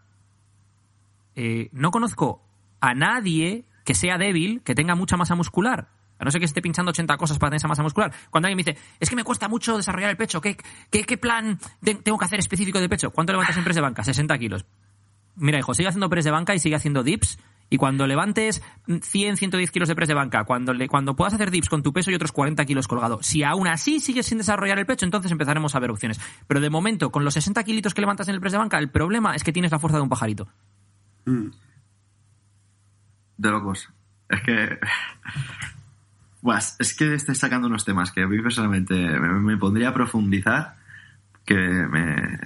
Eh, no conozco a nadie que sea débil que tenga mucha masa muscular. A no ser que esté pinchando 80 cosas para tener esa masa muscular. Cuando alguien me dice, es que me cuesta mucho desarrollar el pecho, ¿qué, qué, qué plan te- tengo que hacer específico de pecho? ¿Cuánto levantas en press de banca? 60 kilos. Mira, hijo, sigue haciendo press de banca y sigue haciendo dips. Y cuando levantes 100, 110 kilos de press de banca, cuando, le, cuando puedas hacer dips con tu peso y otros 40 kilos colgado, si aún así sigues sin desarrollar el pecho, entonces empezaremos a ver opciones. Pero de momento, con los 60 kilitos que levantas en el press de banca, el problema es que tienes la fuerza de un pajarito.
De locos. Es que. Es que estoy sacando unos temas que a mí personalmente me, me pondría a profundizar. Que me.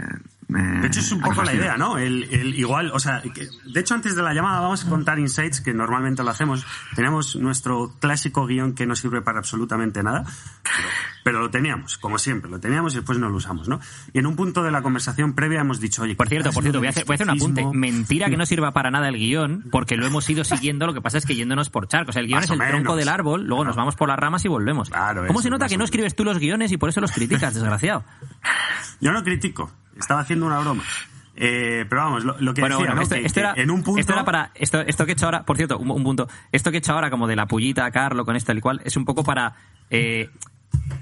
Me-
De hecho, es un poco la idea, ¿no? El, el igual, o sea, que- de hecho, antes de la llamada vamos a contar insights que normalmente lo hacemos. Tenemos nuestro clásico guion que no sirve para absolutamente nada. Pero Pero lo teníamos, como siempre, lo teníamos y después no lo usamos, ¿no? Y en un punto de la conversación previa hemos dicho, oye,
Por cierto, por cierto, voy a hacer, voy a hacer un apunte. Mentira que no sirva para nada el guion, porque lo hemos ido siguiendo, lo que pasa es que yéndonos por charcos. O sea, el guion
Más
es el tronco del árbol, luego nos vamos por las ramas y volvemos.
Claro,
¿Cómo
eso,
se nota que no escribes tú los guiones y por eso los criticas, desgraciado?
Yo no critico, estaba haciendo una broma. Eh, pero vamos, lo, lo que
Bueno,
decía,
bueno,
¿no?
esto,
Que-
era,
en un punto...
esto era para. Esto, esto que he hecho ahora, por cierto, un, un punto. Esto que he hecho ahora, como de la pullita a Carlo con esto y cual, es un poco para. eh,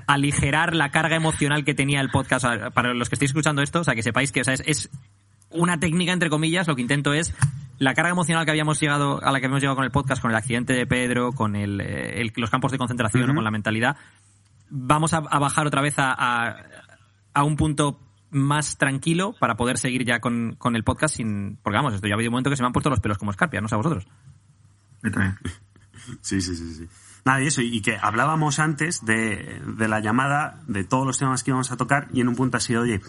aligerar la carga emocional que tenía el podcast. Para los que estéis escuchando esto, o sea, que sepáis que o sea, es, es una técnica, entre comillas, lo que intento es la carga emocional que habíamos llegado, a la que habíamos llegado con el podcast, con el accidente de Pedro, con el, eh, el- los campos de concentración o con la mentalidad, vamos a, a bajar otra vez a, a, a un punto más tranquilo para poder seguir ya con, con el podcast sin. Porque vamos, esto ya ha habido un momento que se me han puesto los pelos como escarpia, no sé a vosotros.
Sí, sí, sí, sí. Nada, y eso, y que hablábamos antes de, de la llamada, de todos los temas que íbamos a tocar, y en un punto ha sido, oye,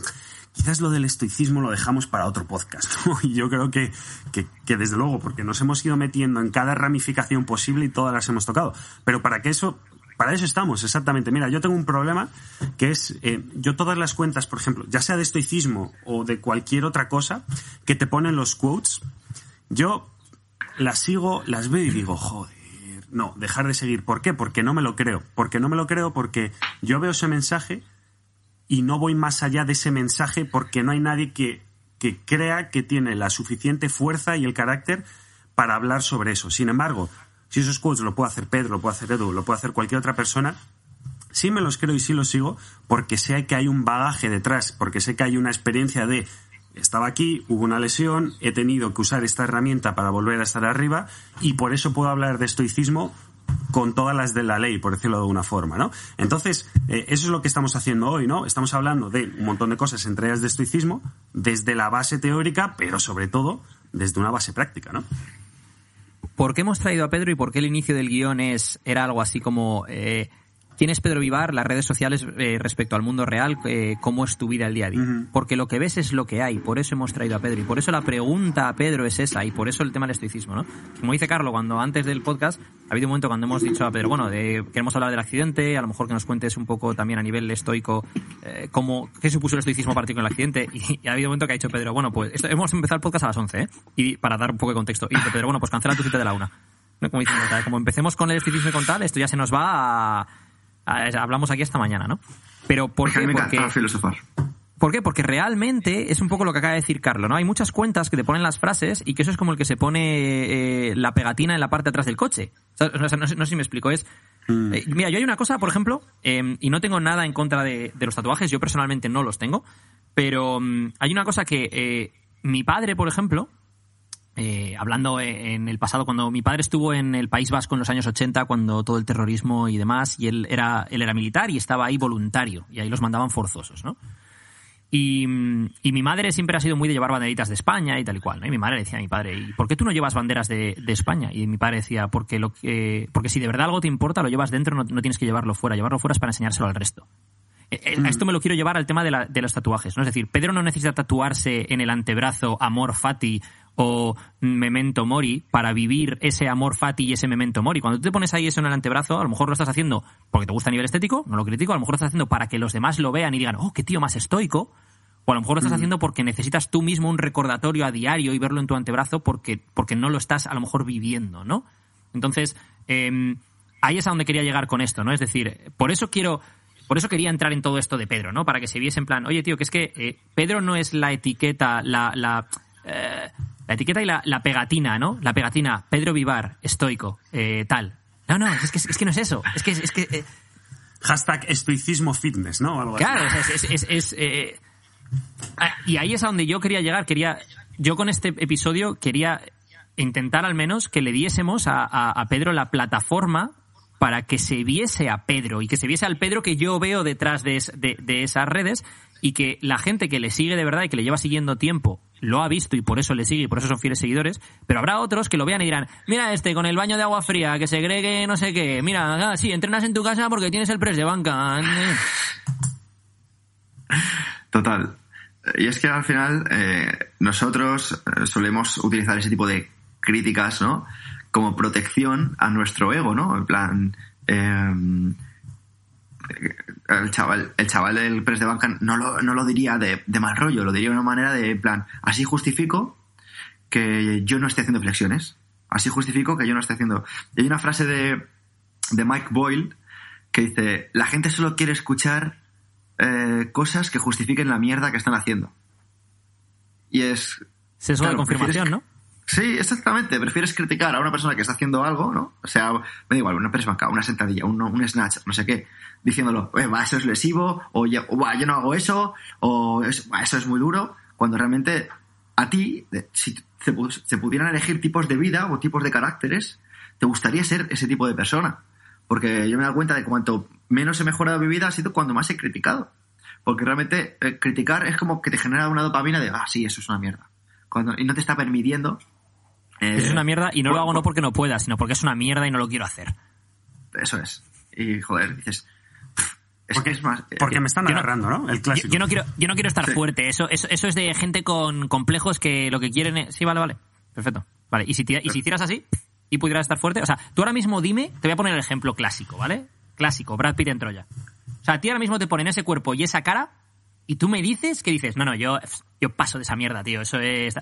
quizás lo del estoicismo lo dejamos para otro podcast. Y yo creo que, que, que desde luego, porque nos hemos ido metiendo en cada ramificación posible y todas las hemos tocado. Pero para que eso, para eso estamos, exactamente. Mira, yo tengo un problema que es, eh, yo todas las cuentas, por ejemplo, ya sea de estoicismo o de cualquier otra cosa, que te ponen los quotes, yo las sigo, las veo y digo, joder, no, dejar de seguir. ¿Por qué? Porque no me lo creo. Porque no me lo creo porque yo veo ese mensaje y no voy más allá de ese mensaje porque no hay nadie que, que crea que tiene la suficiente fuerza y el carácter para hablar sobre eso. Sin embargo, si esos quotes lo puede hacer Pedro, lo puede hacer Edu, lo puede hacer cualquier otra persona, sí me los creo y sí los sigo porque sé que hay un bagaje detrás, porque sé que hay una experiencia de estaba aquí, hubo una lesión, he tenido que usar esta herramienta para volver a estar arriba y por eso puedo hablar de estoicismo con todas las de la ley, por decirlo de alguna forma, ¿no? Entonces, eh, eso es lo que estamos haciendo hoy, ¿no? Estamos hablando de un montón de cosas, entre ellas de estoicismo, desde la base teórica, pero sobre todo desde una base práctica, ¿no?
¿Por qué hemos traído a Pedro y por qué el inicio del guion es, era algo así como eh, ¿quién es Pedro Vivar? Las redes sociales eh, respecto al mundo real, eh, ¿cómo es tu vida el día a día? Porque lo que ves es lo que hay, por eso hemos traído a Pedro y por eso la pregunta a Pedro es esa y por eso el tema del estoicismo, ¿no? Como dice Carlos, cuando antes del podcast ha habido un momento cuando hemos dicho a Pedro, bueno, de, queremos hablar del accidente, a lo mejor que nos cuentes un poco también a nivel estoico eh, cómo, qué supuso el estoicismo para ti con el accidente y, y ha habido un momento que ha dicho Pedro, bueno, pues esto, hemos empezado el podcast a las 11, ¿eh? Y para dar un poco de contexto. Y dice Pedro, bueno, pues cancela tu cita de la una. ¿no? Como diciendo, como empecemos con el estoicismo y con tal, esto ya se nos va a- hablamos aquí hasta mañana, ¿no? Pero ¿por qué? Porque,
filosofar.
¿Por qué? Porque realmente es un poco lo que acaba de decir Carlos, ¿no? Hay muchas cuentas que te ponen las frases y que eso es como el que se pone eh, la pegatina en la parte de atrás del coche. O sea, no, sé- no sé- si me explico, es... eh, mira, yo hay una cosa, por ejemplo, eh, y no tengo nada en contra de, de los tatuajes, yo personalmente no los tengo, pero mm, hay una cosa que eh, mi padre, por ejemplo, eh, hablando eh, en el pasado, cuando mi padre estuvo en el País Vasco en los años 80, cuando todo el terrorismo y demás, y él era, él era militar y estaba ahí voluntario, y ahí los mandaban forzosos, ¿no? Y, mm, y mi madre siempre ha sido muy de llevar banderitas de España y tal y cual, ¿no? Y mi madre decía a mi padre, ¿y por qué tú no llevas banderas de, de España? Y mi padre decía, porque, lo que, porque si de verdad algo te importa, lo llevas dentro, no, no tienes que llevarlo fuera. Llevarlo fuera es para enseñárselo al resto. Eh, eh, A esto me lo quiero llevar al tema de, la- de los tatuajes, ¿no? Es decir, Pedro no necesita tatuarse en el antebrazo Amor Fati o Memento Mori para vivir ese Amor Fati y ese Memento Mori. Cuando tú te pones ahí eso en el antebrazo, a lo mejor lo estás haciendo porque te gusta a nivel estético, no lo critico, a lo mejor lo estás haciendo para que los demás lo vean y digan, oh, qué tío más estoico. O a lo mejor lo estás haciendo porque necesitas tú mismo un recordatorio a diario y verlo en tu antebrazo porque, porque no lo estás a lo mejor viviendo, ¿no? Entonces, eh, ahí es a donde quería llegar con esto, ¿no? Es decir, por eso quiero, por eso quería entrar en todo esto de Pedro, ¿no? Para que se viese en plan, oye, tío, que es que eh, Pedro no es la etiqueta, la, la, eh, la etiqueta y la, la pegatina, ¿no? La pegatina, Pedro Vivar, estoico, eh, tal. No, no, es que, es que no es eso. Es que, es que eh,
Hashtag estoicismo fitness, ¿no? Algo.
Claro, es, es- es- es, eh, y ahí es a donde yo quería llegar. Quería, yo con este episodio quería intentar al menos que le diésemos a, a- a Pedro la plataforma para que se viese a Pedro y que se viese al Pedro que yo veo detrás de, es- de- de esas redes y que la gente que le sigue de verdad y que le lleva siguiendo tiempo lo ha visto y por eso le sigue y por eso son fieles seguidores, pero habrá otros que lo vean y dirán, mira este con el baño de agua fría, que segregue no sé qué, mira, ah, sí, entrenas en tu casa porque tienes el press de banca.
Total. Y es que al final eh, nosotros eh, solemos utilizar ese tipo de críticas, ¿no? Como protección a nuestro ego, ¿no? En plan, eh, el chaval, el chaval del press de banca no lo, no lo diría de, de mal rollo, lo diría de una manera de, en plan, así justifico que yo no esté haciendo flexiones. Así justifico que yo no esté haciendo. Y hay una frase de, de Mike Boyle que dice, la gente solo quiere escuchar eh, cosas que justifiquen la mierda que están haciendo. Y es...
Sesgo de
claro,
confirmación, ¿no?
Sí, exactamente. Prefieres criticar a una persona que está haciendo algo, ¿no? O sea, me da igual, una press banca, una sentadilla, un, un snatch, no sé qué, diciéndolo, "Eh, va, eso es lesivo, o, ya- o, "Va, yo no hago eso, o es- "Va, eso es muy duro, cuando realmente a ti, si se pudieran elegir tipos de vida o tipos de caracteres, te gustaría ser ese tipo de persona. Porque yo me he dado cuenta de que cuanto menos he mejorado mi vida ha sido cuando más he criticado. Porque realmente eh, criticar es como que te genera una dopamina de, ah, sí, eso es una mierda. Cuando, y no te está permitiendo. Eh,
Es una mierda y no lo hago no
por-
porque no pueda, sino porque es una mierda y no lo quiero hacer.
Eso es. Y joder, dices. "Pff, Es
Porque,
que es más. eh,
porque me están
yo no-
agarrando, ¿no? El
Yo,
clásico.
yo no quiero, yo no quiero estar
Sí.
fuerte. Eso, eso, eso es de gente con complejos que lo que quieren es. Sí, vale, vale. Perfecto. Vale. Y si, tira- y si hicieras así y pudieras estar fuerte. O sea, tú ahora mismo dime, te voy a poner el ejemplo clásico, ¿vale? Clásico, Brad Pitt en Troya. O sea, a ti ahora mismo te ponen ese cuerpo y esa cara y tú me dices que dices, no, no, yo, yo paso de esa mierda, tío. Eso es.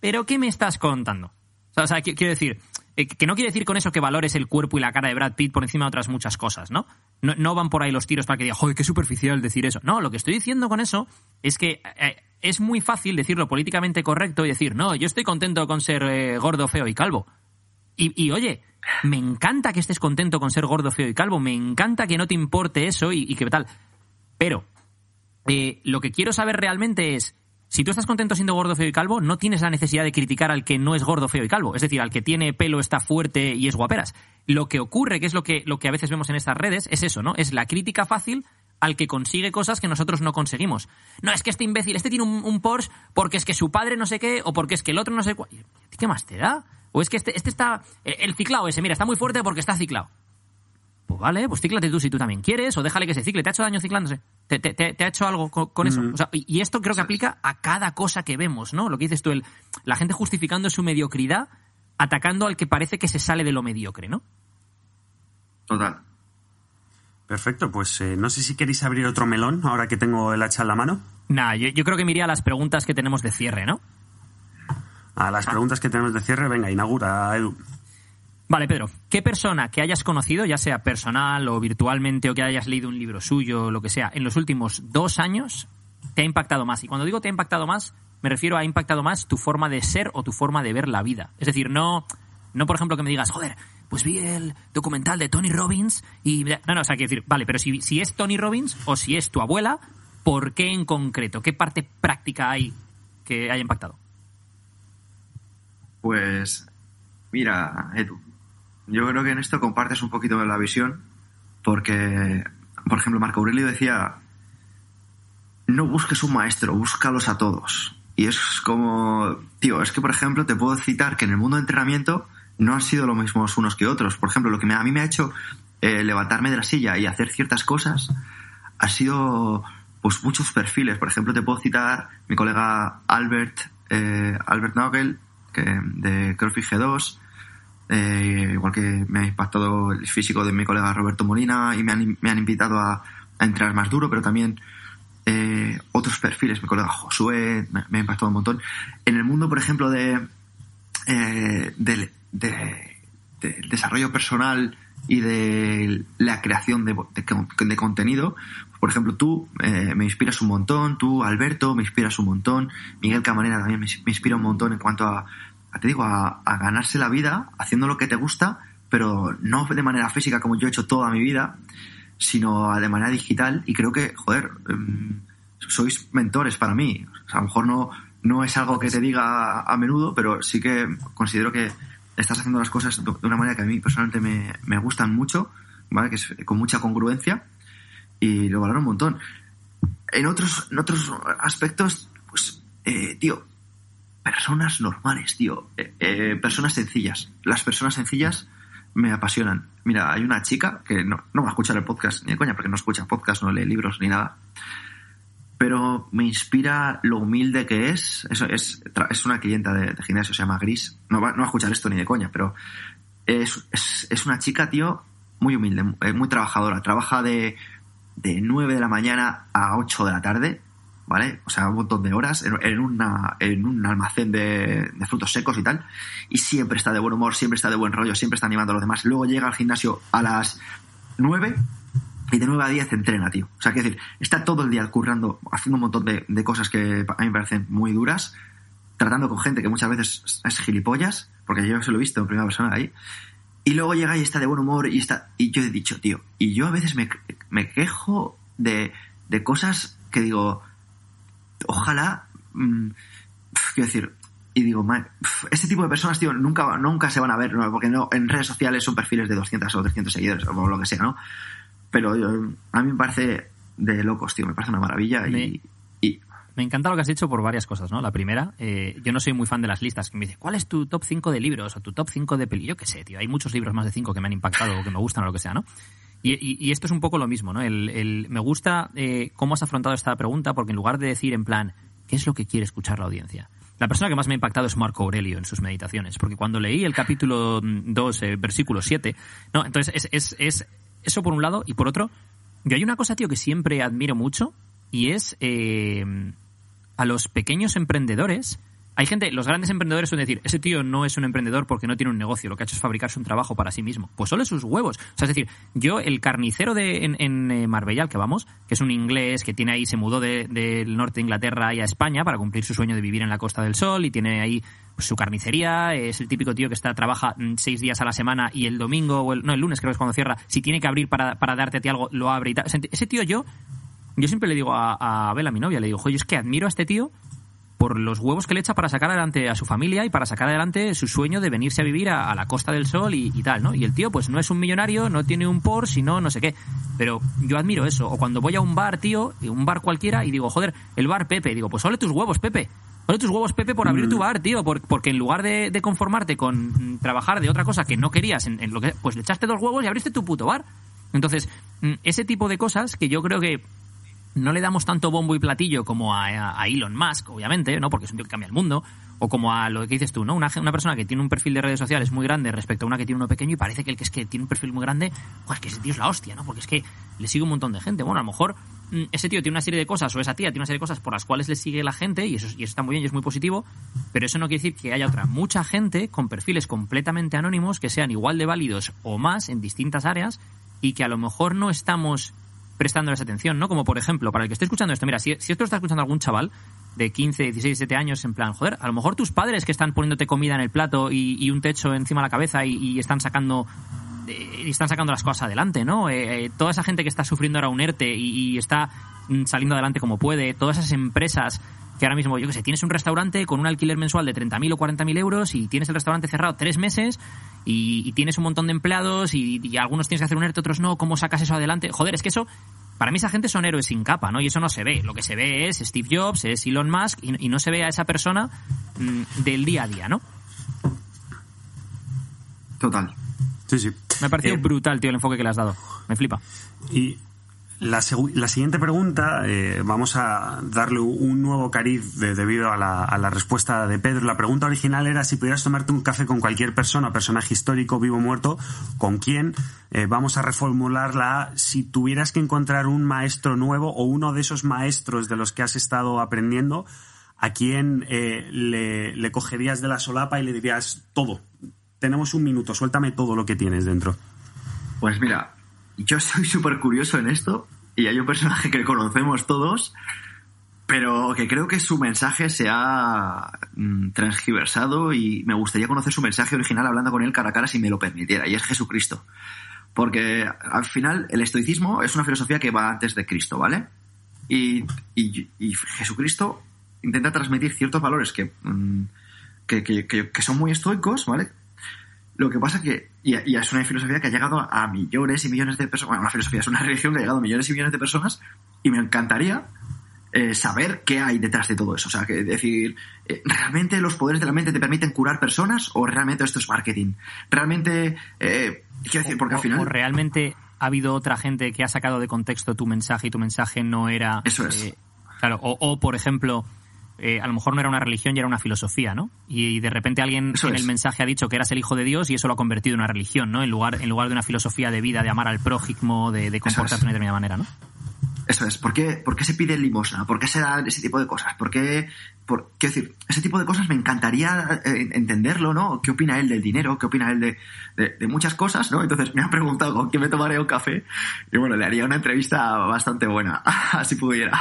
Pero ¿qué me estás contando? O sea, quiero decir, eh, que no quiere decir con eso que valores el cuerpo y la cara de Brad Pitt por encima de otras muchas cosas, ¿no? No, van por ahí los tiros para que diga, joder, qué superficial decir eso. No, lo que estoy diciendo con eso es que eh, es muy fácil decirlo políticamente correcto y decir, no, yo estoy contento con ser eh, gordo, feo y calvo. Y, oye, me encanta que estés contento con ser gordo, feo y calvo, me encanta que no te importe eso y, y que tal. Pero lo que quiero saber realmente es, si tú estás contento siendo gordo, feo y calvo, no tienes la necesidad de criticar al que no es gordo, feo y calvo. Es decir, al que tiene pelo, está fuerte y es guaperas. Lo que ocurre, que es lo que, lo que a veces vemos en estas redes, es eso, ¿no? Es la crítica fácil al que consigue cosas que nosotros no conseguimos. No, es que este imbécil, este tiene un, Porsche porque es que su padre no sé qué, o porque es que el otro no sé cuál. ¿Qué más te da? O es que este, este está. El, el ciclado ese, mira, está muy fuerte porque está ciclado. Pues vale, pues cíclate tú si tú también quieres, o déjale que se cicle. ¿Te ha hecho daño ciclándose? ¿Te, te, te- te ha hecho algo con, con eso? O sea, y y esto creo que aplica a cada cosa que vemos, ¿no? Lo que dices tú, el, la gente justificando su mediocridad, atacando al que parece que se sale de lo mediocre, ¿no?
Total.
Perfecto, pues eh, no sé si queréis abrir otro melón ahora que tengo el hacha en la mano.
Nah, yo, yo creo que me iría a las preguntas que tenemos de cierre, ¿no?
A las preguntas que tenemos de cierre, venga, inaugura, Edu.
Vale, Pedro, ¿qué persona que hayas conocido, ya sea personal o virtualmente, o que hayas leído un libro suyo, lo que sea, en los últimos dos años, te ha impactado más? Y cuando digo te ha impactado más, me refiero a impactado más tu forma de ser o tu forma de ver la vida. Es decir, no, no por ejemplo, que me digas, joder, pues vi el documental de Tony Robbins y... No, no, o sea, quiero decir, vale, pero si, si es Tony Robbins o si es tu abuela, ¿por qué en concreto? ¿Qué parte práctica hay que haya impactado?
Pues, mira, Edu, yo creo que en esto compartes un poquito de la visión, porque, por ejemplo, Marco Aurelio decía, no busques un maestro, búscalos a todos. Y es como, tío, es que, por ejemplo, te puedo citar que en el mundo de entrenamiento no han sido los mismos unos que otros. Por ejemplo, lo que a mí me ha hecho eh, levantarme de la silla y hacer ciertas cosas ha sido pues muchos perfiles. Por ejemplo, te puedo citar mi colega Albert, eh, Albert Nagel, que, de CrossFit G2, eh, igual que me ha impactado el físico de mi colega Roberto Molina y me han, me han invitado a, a entrenar más duro, pero también eh, otros perfiles, mi colega Josué, me, ha impactado un montón. En el mundo, por ejemplo, de, eh, del- de- del desarrollo personal y de la creación de, de con- de contenido, por ejemplo, tú me inspiras un montón, tú, Alberto, me inspiras un montón, Miguel Camarena también me, inspira un montón en cuanto a, te digo, a, ganarse la vida haciendo lo que te gusta, pero no de manera física como yo he hecho toda mi vida, sino de manera digital y creo que, joder, em, sois mentores para mí. O sea, a lo mejor no, no es algo que te diga a menudo, pero sí que considero que estás haciendo las cosas de una manera que a mí personalmente me, me gustan mucho, ¿vale? Que es con mucha congruencia y lo valoro un montón. En otros, en otros aspectos, pues, eh, tío, personas normales, tío, Eh, eh, personas sencillas. Las personas sencillas me apasionan. Mira, hay una chica que no, no va a escuchar el podcast ni de coña, porque no escucha podcast, no lee libros ni nada. Pero me inspira lo humilde que es. Eso es, es una clienta de, de gimnasio, se llama Gris. No va, no a escuchar esto ni de coña, pero es, es, es una chica, tío, muy humilde, eh, muy trabajadora. Trabaja de, de 9 de la mañana a 8 de la tarde, ¿vale? O sea, un montón de horas en, en en un almacén de, de frutos secos y tal. Y siempre está de buen humor, siempre está de buen rollo, siempre está animando a los demás. Luego llega al gimnasio a las 9 y de 9 a 10 entrena, tío. O sea, quiero decir, está todo el día currando, haciendo un montón de, de cosas que a mí me parecen muy duras, tratando con gente que muchas veces es gilipollas, porque yo se lo he visto en primera persona ahí. Y luego llega y está de buen humor y está. Y yo he dicho, tío, y yo a veces me, me quejo de, de cosas que digo, ojalá. mm, quiero decir, y digo, man, este tipo de personas, tío, nunca, nunca se van a ver, ¿no? porque no, en redes sociales son perfiles de 200 o 300 seguidores, o lo que sea, ¿no? Pero yo- a mí me parece de locos, tío, me parece una maravilla y.
Me-
y
Me encanta lo que has dicho por varias cosas, ¿no? La primera, eh, yo no soy muy fan de las listas, que me dice, ¿cuál es tu top 5 de libros o tu top 5 de peli? Yo qué sé, tío, hay muchos libros más de 5 que me han impactado o que me gustan o lo que sea, ¿no? Y, y- esto es un poco lo mismo, ¿no? El, me gusta eh, cómo has afrontado esta pregunta, porque en lugar de decir en plan, ¿qué es lo que quiere escuchar la audiencia? La persona que más me ha impactado es Marco Aurelio en sus meditaciones, porque cuando leí el capítulo 2, eh, versículo 7, ¿no? Entonces es, es, es eso por un lado, y por otro, yo hay una cosa, tío, que siempre admiro mucho, y es eh, a los pequeños emprendedores. Hay gente, los grandes emprendedores suelen decir, ese tío no es un emprendedor porque no tiene un negocio, lo que ha hecho es fabricarse un trabajo para sí mismo. Pues solo sus huevos. O sea, es decir, yo, el carnicero de, en, en eh, Marbella, al que vamos, que es un inglés que tiene ahí, se mudó de- del norte de Inglaterra y a España para cumplir su sueño de vivir en la Costa del Sol y tiene ahí pues, su carnicería, es el típico tío que está trabaja mm, seis días a la semana y el domingo, o el, no, el lunes creo que es cuando cierra, si tiene que abrir para, para darte a ti algo, lo abre y tal. Ese tío yo, yo siempre le digo a, a Bela, mi novia, le digo, oye, es que admiro a este tío por los huevos que le echa para sacar adelante a su familia y para sacar adelante su sueño de venirse a vivir a, a la Costa del Sol y, y tal, ¿no? Y el tío, pues no es un millonario, no tiene un Porsche, sino no sé qué. Pero yo admiro eso. O cuando voy a un bar, tío, un bar cualquiera, y digo, joder, el bar Pepe. Digo, pues ole tus huevos, Pepe. Ole tus huevos, Pepe, por abrir tu bar, tío. por- porque en lugar de, de conformarte con mm, trabajar de otra cosa que no querías, en, en lo que, pues le echaste dos huevos y abriste tu puto bar. Entonces, mm, ese tipo de cosas que yo creo que no le damos tanto bombo y platillo como a, Elon Musk, obviamente, ¿no? Porque es un tío que cambia el mundo, o como a lo que dices tú, ¿no? Una, una persona que tiene un perfil de redes sociales muy grande respecto a una que tiene uno pequeño y parece que el que es que tiene un perfil muy grande, pues que ese tío es la hostia, ¿no? Porque es que le sigue un montón de gente. Bueno, a lo mejor mm, ese tío tiene una serie de cosas, o esa tía tiene una serie de cosas por las cuales le sigue la gente, y eso, y eso está muy bien y es muy positivo, pero eso no quiere decir que haya otra mucha gente con perfiles completamente anónimos que sean igual de válidos o más en distintas áreas y que a lo mejor no estamos prestándoles atención, ¿no? Como por ejemplo, para el que esté escuchando esto, mira, si, si esto lo está escuchando algún chaval de 15, 16, 17 años, en plan, joder, a lo mejor tus padres que están poniéndote comida en el plato y, y un techo encima de la cabeza y, están sacando eh, y están sacando las cosas adelante, ¿no? Eh, eh, toda esa gente que está sufriendo ahora un ERTE y, y está mm, saliendo adelante como puede, todas esas empresas que ahora mismo, yo qué sé, tienes un restaurante con un alquiler mensual de 30.000 o 40.000 euros y tienes el restaurante cerrado tres meses y, y tienes un montón de empleados y, y algunos tienes que hacer un ERTE, otros no, ¿cómo sacas eso adelante? Joder, es que eso, para mí esa gente son héroes sin capa, ¿no? Y eso no se ve. Lo que se ve es Steve Jobs, es Elon Musk y, y no se ve a esa persona mm, del día a día, ¿no?
total.
Sí, sí.
Me ha parecido
Eh,
brutal, tío, el enfoque que le has dado. Me flipa.
Y la, siguiente pregunta, eh, vamos a darle un nuevo cariz de- debido a la, respuesta de Pedro. La pregunta original era si pudieras tomarte un café con cualquier persona, personaje histórico, vivo o muerto, ¿con quién? Eh, vamos a reformularla si tuvieras que encontrar un maestro nuevo o uno de esos maestros de los que has estado aprendiendo, ¿a quién eh, le, le cogerías de la solapa y le dirías todo? Tenemos un minuto, suéltame todo lo que tienes dentro.
Pues mira, yo soy súper curioso en esto y hay un personaje que conocemos todos, pero que creo que su mensaje se ha mm, transgiversado y me gustaría conocer su mensaje original hablando con él cara a cara si me lo permitiera, y es Jesucristo. Porque al final el estoicismo es una filosofía que va antes de Cristo, ¿vale? Y, y- y Jesucristo intenta transmitir ciertos valores que, mm, que, que- que- que son muy estoicos, ¿vale? Lo que pasa que, y, y es una filosofía que ha llegado a millones y millones de personas, bueno, una filosofía es una religión que ha llegado a millones y millones de personas, y me encantaría eh, saber qué hay detrás de todo eso. O sea, que decir, eh, ¿realmente los poderes de la mente te permiten curar personas o realmente esto es marketing? ¿Realmente, eh, quiero decir, porque
o,
al final...
o realmente ha habido otra gente que ha sacado de contexto tu mensaje y tu mensaje no era.
Eso es.
eh, claro, o, o, por ejemplo, eh, a lo mejor no era una religión y era una filosofía, ¿no? Y, de repente alguien
Eso
en
es.
el mensaje ha dicho que eras el hijo de Dios y eso lo ha convertido en una religión, ¿no? En lugar, en lugar de una filosofía de vida, de amar al prójimo, de, de comportarte
es.
de una determinada manera, ¿no?
Eso es, ¿por qué, ¿por qué se pide limosna? ¿Por qué se dan ese tipo de cosas? ¿Por qué, por, quiero decir, ese tipo de cosas me encantaría eh, entenderlo, ¿no? ¿Qué opina él del dinero? ¿Qué opina él de, de, de muchas cosas, ¿no? Entonces me ha preguntado con quién me tomaría un café y bueno, le haría una entrevista bastante buena, así pudiera.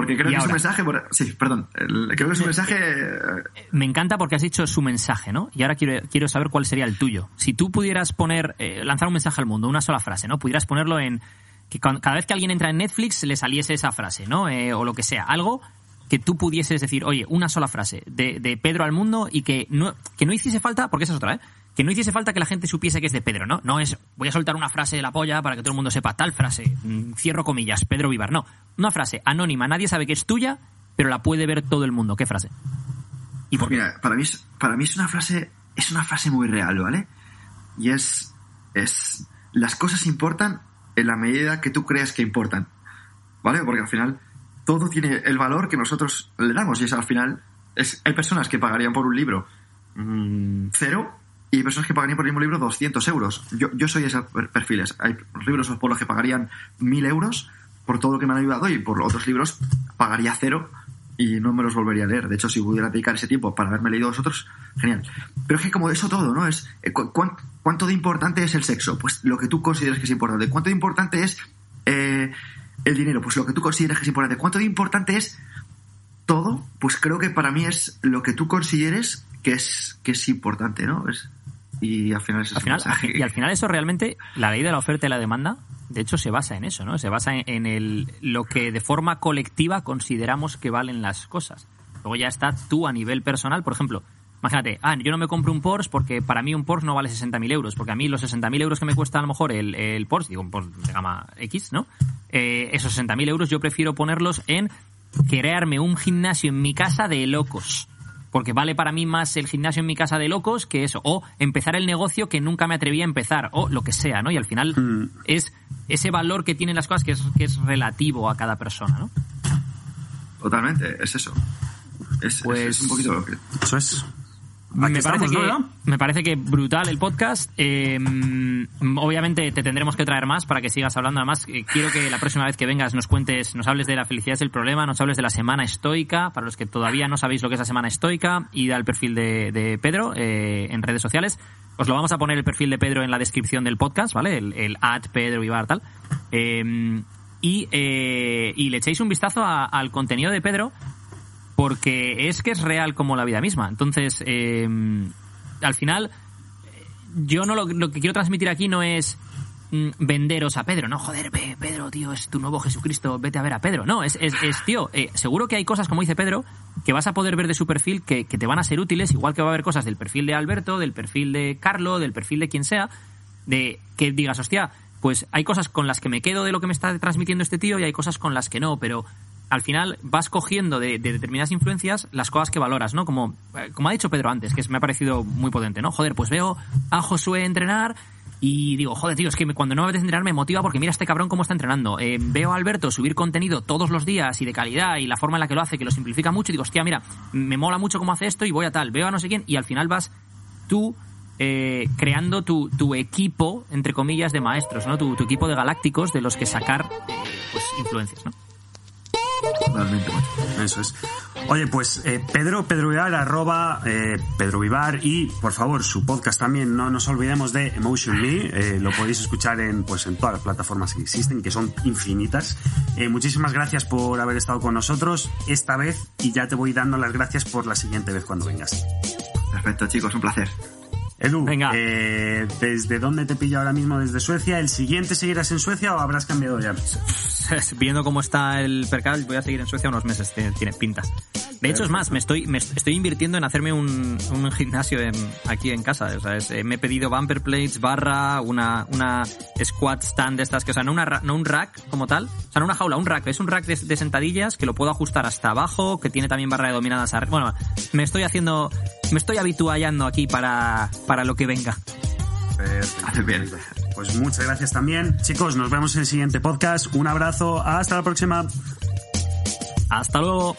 Porque creo
Y
que su
ahora-
mensaje, por- sí, perdón, el- creo que su mensaje, eh,
Me encanta porque has dicho su mensaje, ¿no? Y ahora quiero, quiero saber cuál sería el tuyo. Si tú pudieras poner, eh, lanzar un mensaje al mundo, una sola frase, ¿no? Pudieras ponerlo en que cada vez que alguien entra en Netflix le saliese esa frase, ¿no? Eh, o lo que sea, algo que tú pudieses decir, oye, una sola frase de, de Pedro al mundo y que no, que no hiciese falta, porque esa es otra, ¿eh? Que no hiciese falta que la gente supiese que es de Pedro, ¿no? No es, voy a soltar una frase de la polla para que todo el mundo sepa tal frase, mm, cierro comillas, Pedro Vivar, no. Una frase anónima, nadie sabe que es tuya, pero la puede ver todo el mundo. ¿Qué frase? ¿Y por?
Mira, para mí, es, para mí es una frase, es una frase muy real, ¿vale? Y es, es, las cosas importan en la medida que tú creas que importan, ¿vale? Porque al final todo tiene el valor que nosotros le damos y es al final, es, hay personas que pagarían por un libro mm, cero y personas que pagarían por el mismo libro 200 euros. Yo, yo soy esos per- perfiles. Hay libros por los que pagarían 1000 euros por todo lo que me han ayudado y por otros libros pagaría cero y no me los volvería a leer. De hecho, si pudiera dedicar ese tiempo para haberme leído vosotros, genial. Pero es que como eso todo, ¿no? Es eh, cu- cuán- ¿Cuánto de importante es el sexo? Pues lo que tú consideres que es importante. ¿Cuánto de importante es eh, el dinero? Pues lo que tú consideres que es importante. ¿Cuánto de importante es todo? Pues creo que para mí es lo que tú consideres que es, que es importante, ¿no? Es, y al final es
Al final, y al final eso realmente, la ley de la oferta y la demanda, de hecho se basa en eso, ¿no? Se basa en, en el, lo que de forma colectiva consideramos que valen las cosas. Luego ya está tú a nivel personal, por ejemplo, imagínate, ah, yo no me compro un Porsche porque para mí un Porsche no vale 60.000 euros, porque a mí los 60.000 euros que me cuesta a lo mejor el, el Porsche, digo un Porsche de gama X, ¿no? Eh, esos 60.000 euros yo prefiero ponerlos en crearme un gimnasio en mi casa de locos porque vale para mí más el gimnasio en mi casa de locos que eso, o empezar el negocio que nunca me atreví a empezar, o lo que sea, ¿no? Y al final
Mm.
es ese valor que tienen las cosas que es, que es relativo a cada persona, ¿no?
Totalmente, es eso. Es, es-
Pues-
es un poquito lo que...
Eso es.
Me parece,
estamos,
que,
¿no?
me parece que brutal el podcast. Eh, obviamente te tendremos que traer más para que sigas hablando. Además, eh, quiero que la próxima vez que vengas nos cuentes, nos hables de la felicidad es el problema, nos hables de la semana estoica. Para los que todavía no sabéis lo que es la semana estoica, id al perfil de, Pedro eh, en redes sociales. Os lo vamos a poner el perfil de Pedro en la descripción del podcast, ¿vale? El, el at Pedro Ibar tal. Eh, y, y le echéis un vistazo al contenido de Pedro porque es que es real como la vida misma. Entonces, eh, al final, yo no lo, lo que quiero transmitir aquí no es mm, venderos a Pedro, no, joder, ve, Pedro, tío, es tu nuevo Jesucristo, vete a ver a Pedro. No, es, es, es, tío, eh, seguro que hay cosas, como dice Pedro, que vas a poder ver de su perfil que, que te van a ser útiles, igual que va a haber cosas del perfil de Alberto, del perfil de Carlo, del perfil de quien sea, de que digas, hostia, pues hay cosas con las que me quedo de lo que me está transmitiendo este tío y hay cosas con las que no, pero al final vas cogiendo de, de determinadas influencias las cosas que valoras, ¿no? Como, eh, como ha dicho Pedro antes, que me ha parecido muy potente, ¿no? Joder, pues veo a Josué entrenar y digo, joder, tío, es que cuando no me apetece entrenar me motiva porque mira este cabrón cómo está entrenando. Eh, veo a Alberto subir contenido todos los días y de calidad y la forma en la que lo hace, que lo simplifica mucho y digo, hostia, mira, me mola mucho cómo hace esto y voy a tal, veo a no sé quién y al final vas tú eh, creando tu, tu equipo, entre comillas, de maestros, ¿no? Tu, tu equipo de galácticos de los que sacar eh, pues influencias, ¿no?
Eso es. Oye, pues eh, Pedro, Pedro Vivar, arroba eh, Pedro Vivar y por favor su podcast también, no nos olvidemos de Emotion Me, eh, lo podéis escuchar en, pues, en todas las plataformas que existen, que son infinitas. Eh, muchísimas gracias por haber estado con nosotros esta vez y ya te voy dando las gracias por la siguiente vez cuando vengas.
Perfecto, chicos, un placer.
Edu,
Venga.
eh, ¿desde dónde te pillo ahora mismo? ¿Desde Suecia? ¿El siguiente seguirás en Suecia o habrás cambiado ya?
Viendo cómo está el percal, voy a seguir en Suecia unos meses, tiene, pinta. De hecho, es más, me estoy, me estoy invirtiendo en hacerme un, un gimnasio en, aquí en casa. O sea, es, eh, me he pedido bumper plates, barra, una, una squat stand de estas que, o sea, no, una, no un rack como tal, o sea, no una jaula, un rack. Es un rack de, de sentadillas que lo puedo ajustar hasta abajo, que tiene también barra de dominadas arriba. Bueno, me estoy haciendo, me estoy habituallando aquí para, para lo que venga.
Haces bien.
Pues muchas gracias también. Chicos, nos vemos en el siguiente podcast. Un abrazo. Hasta la próxima.
Hasta luego.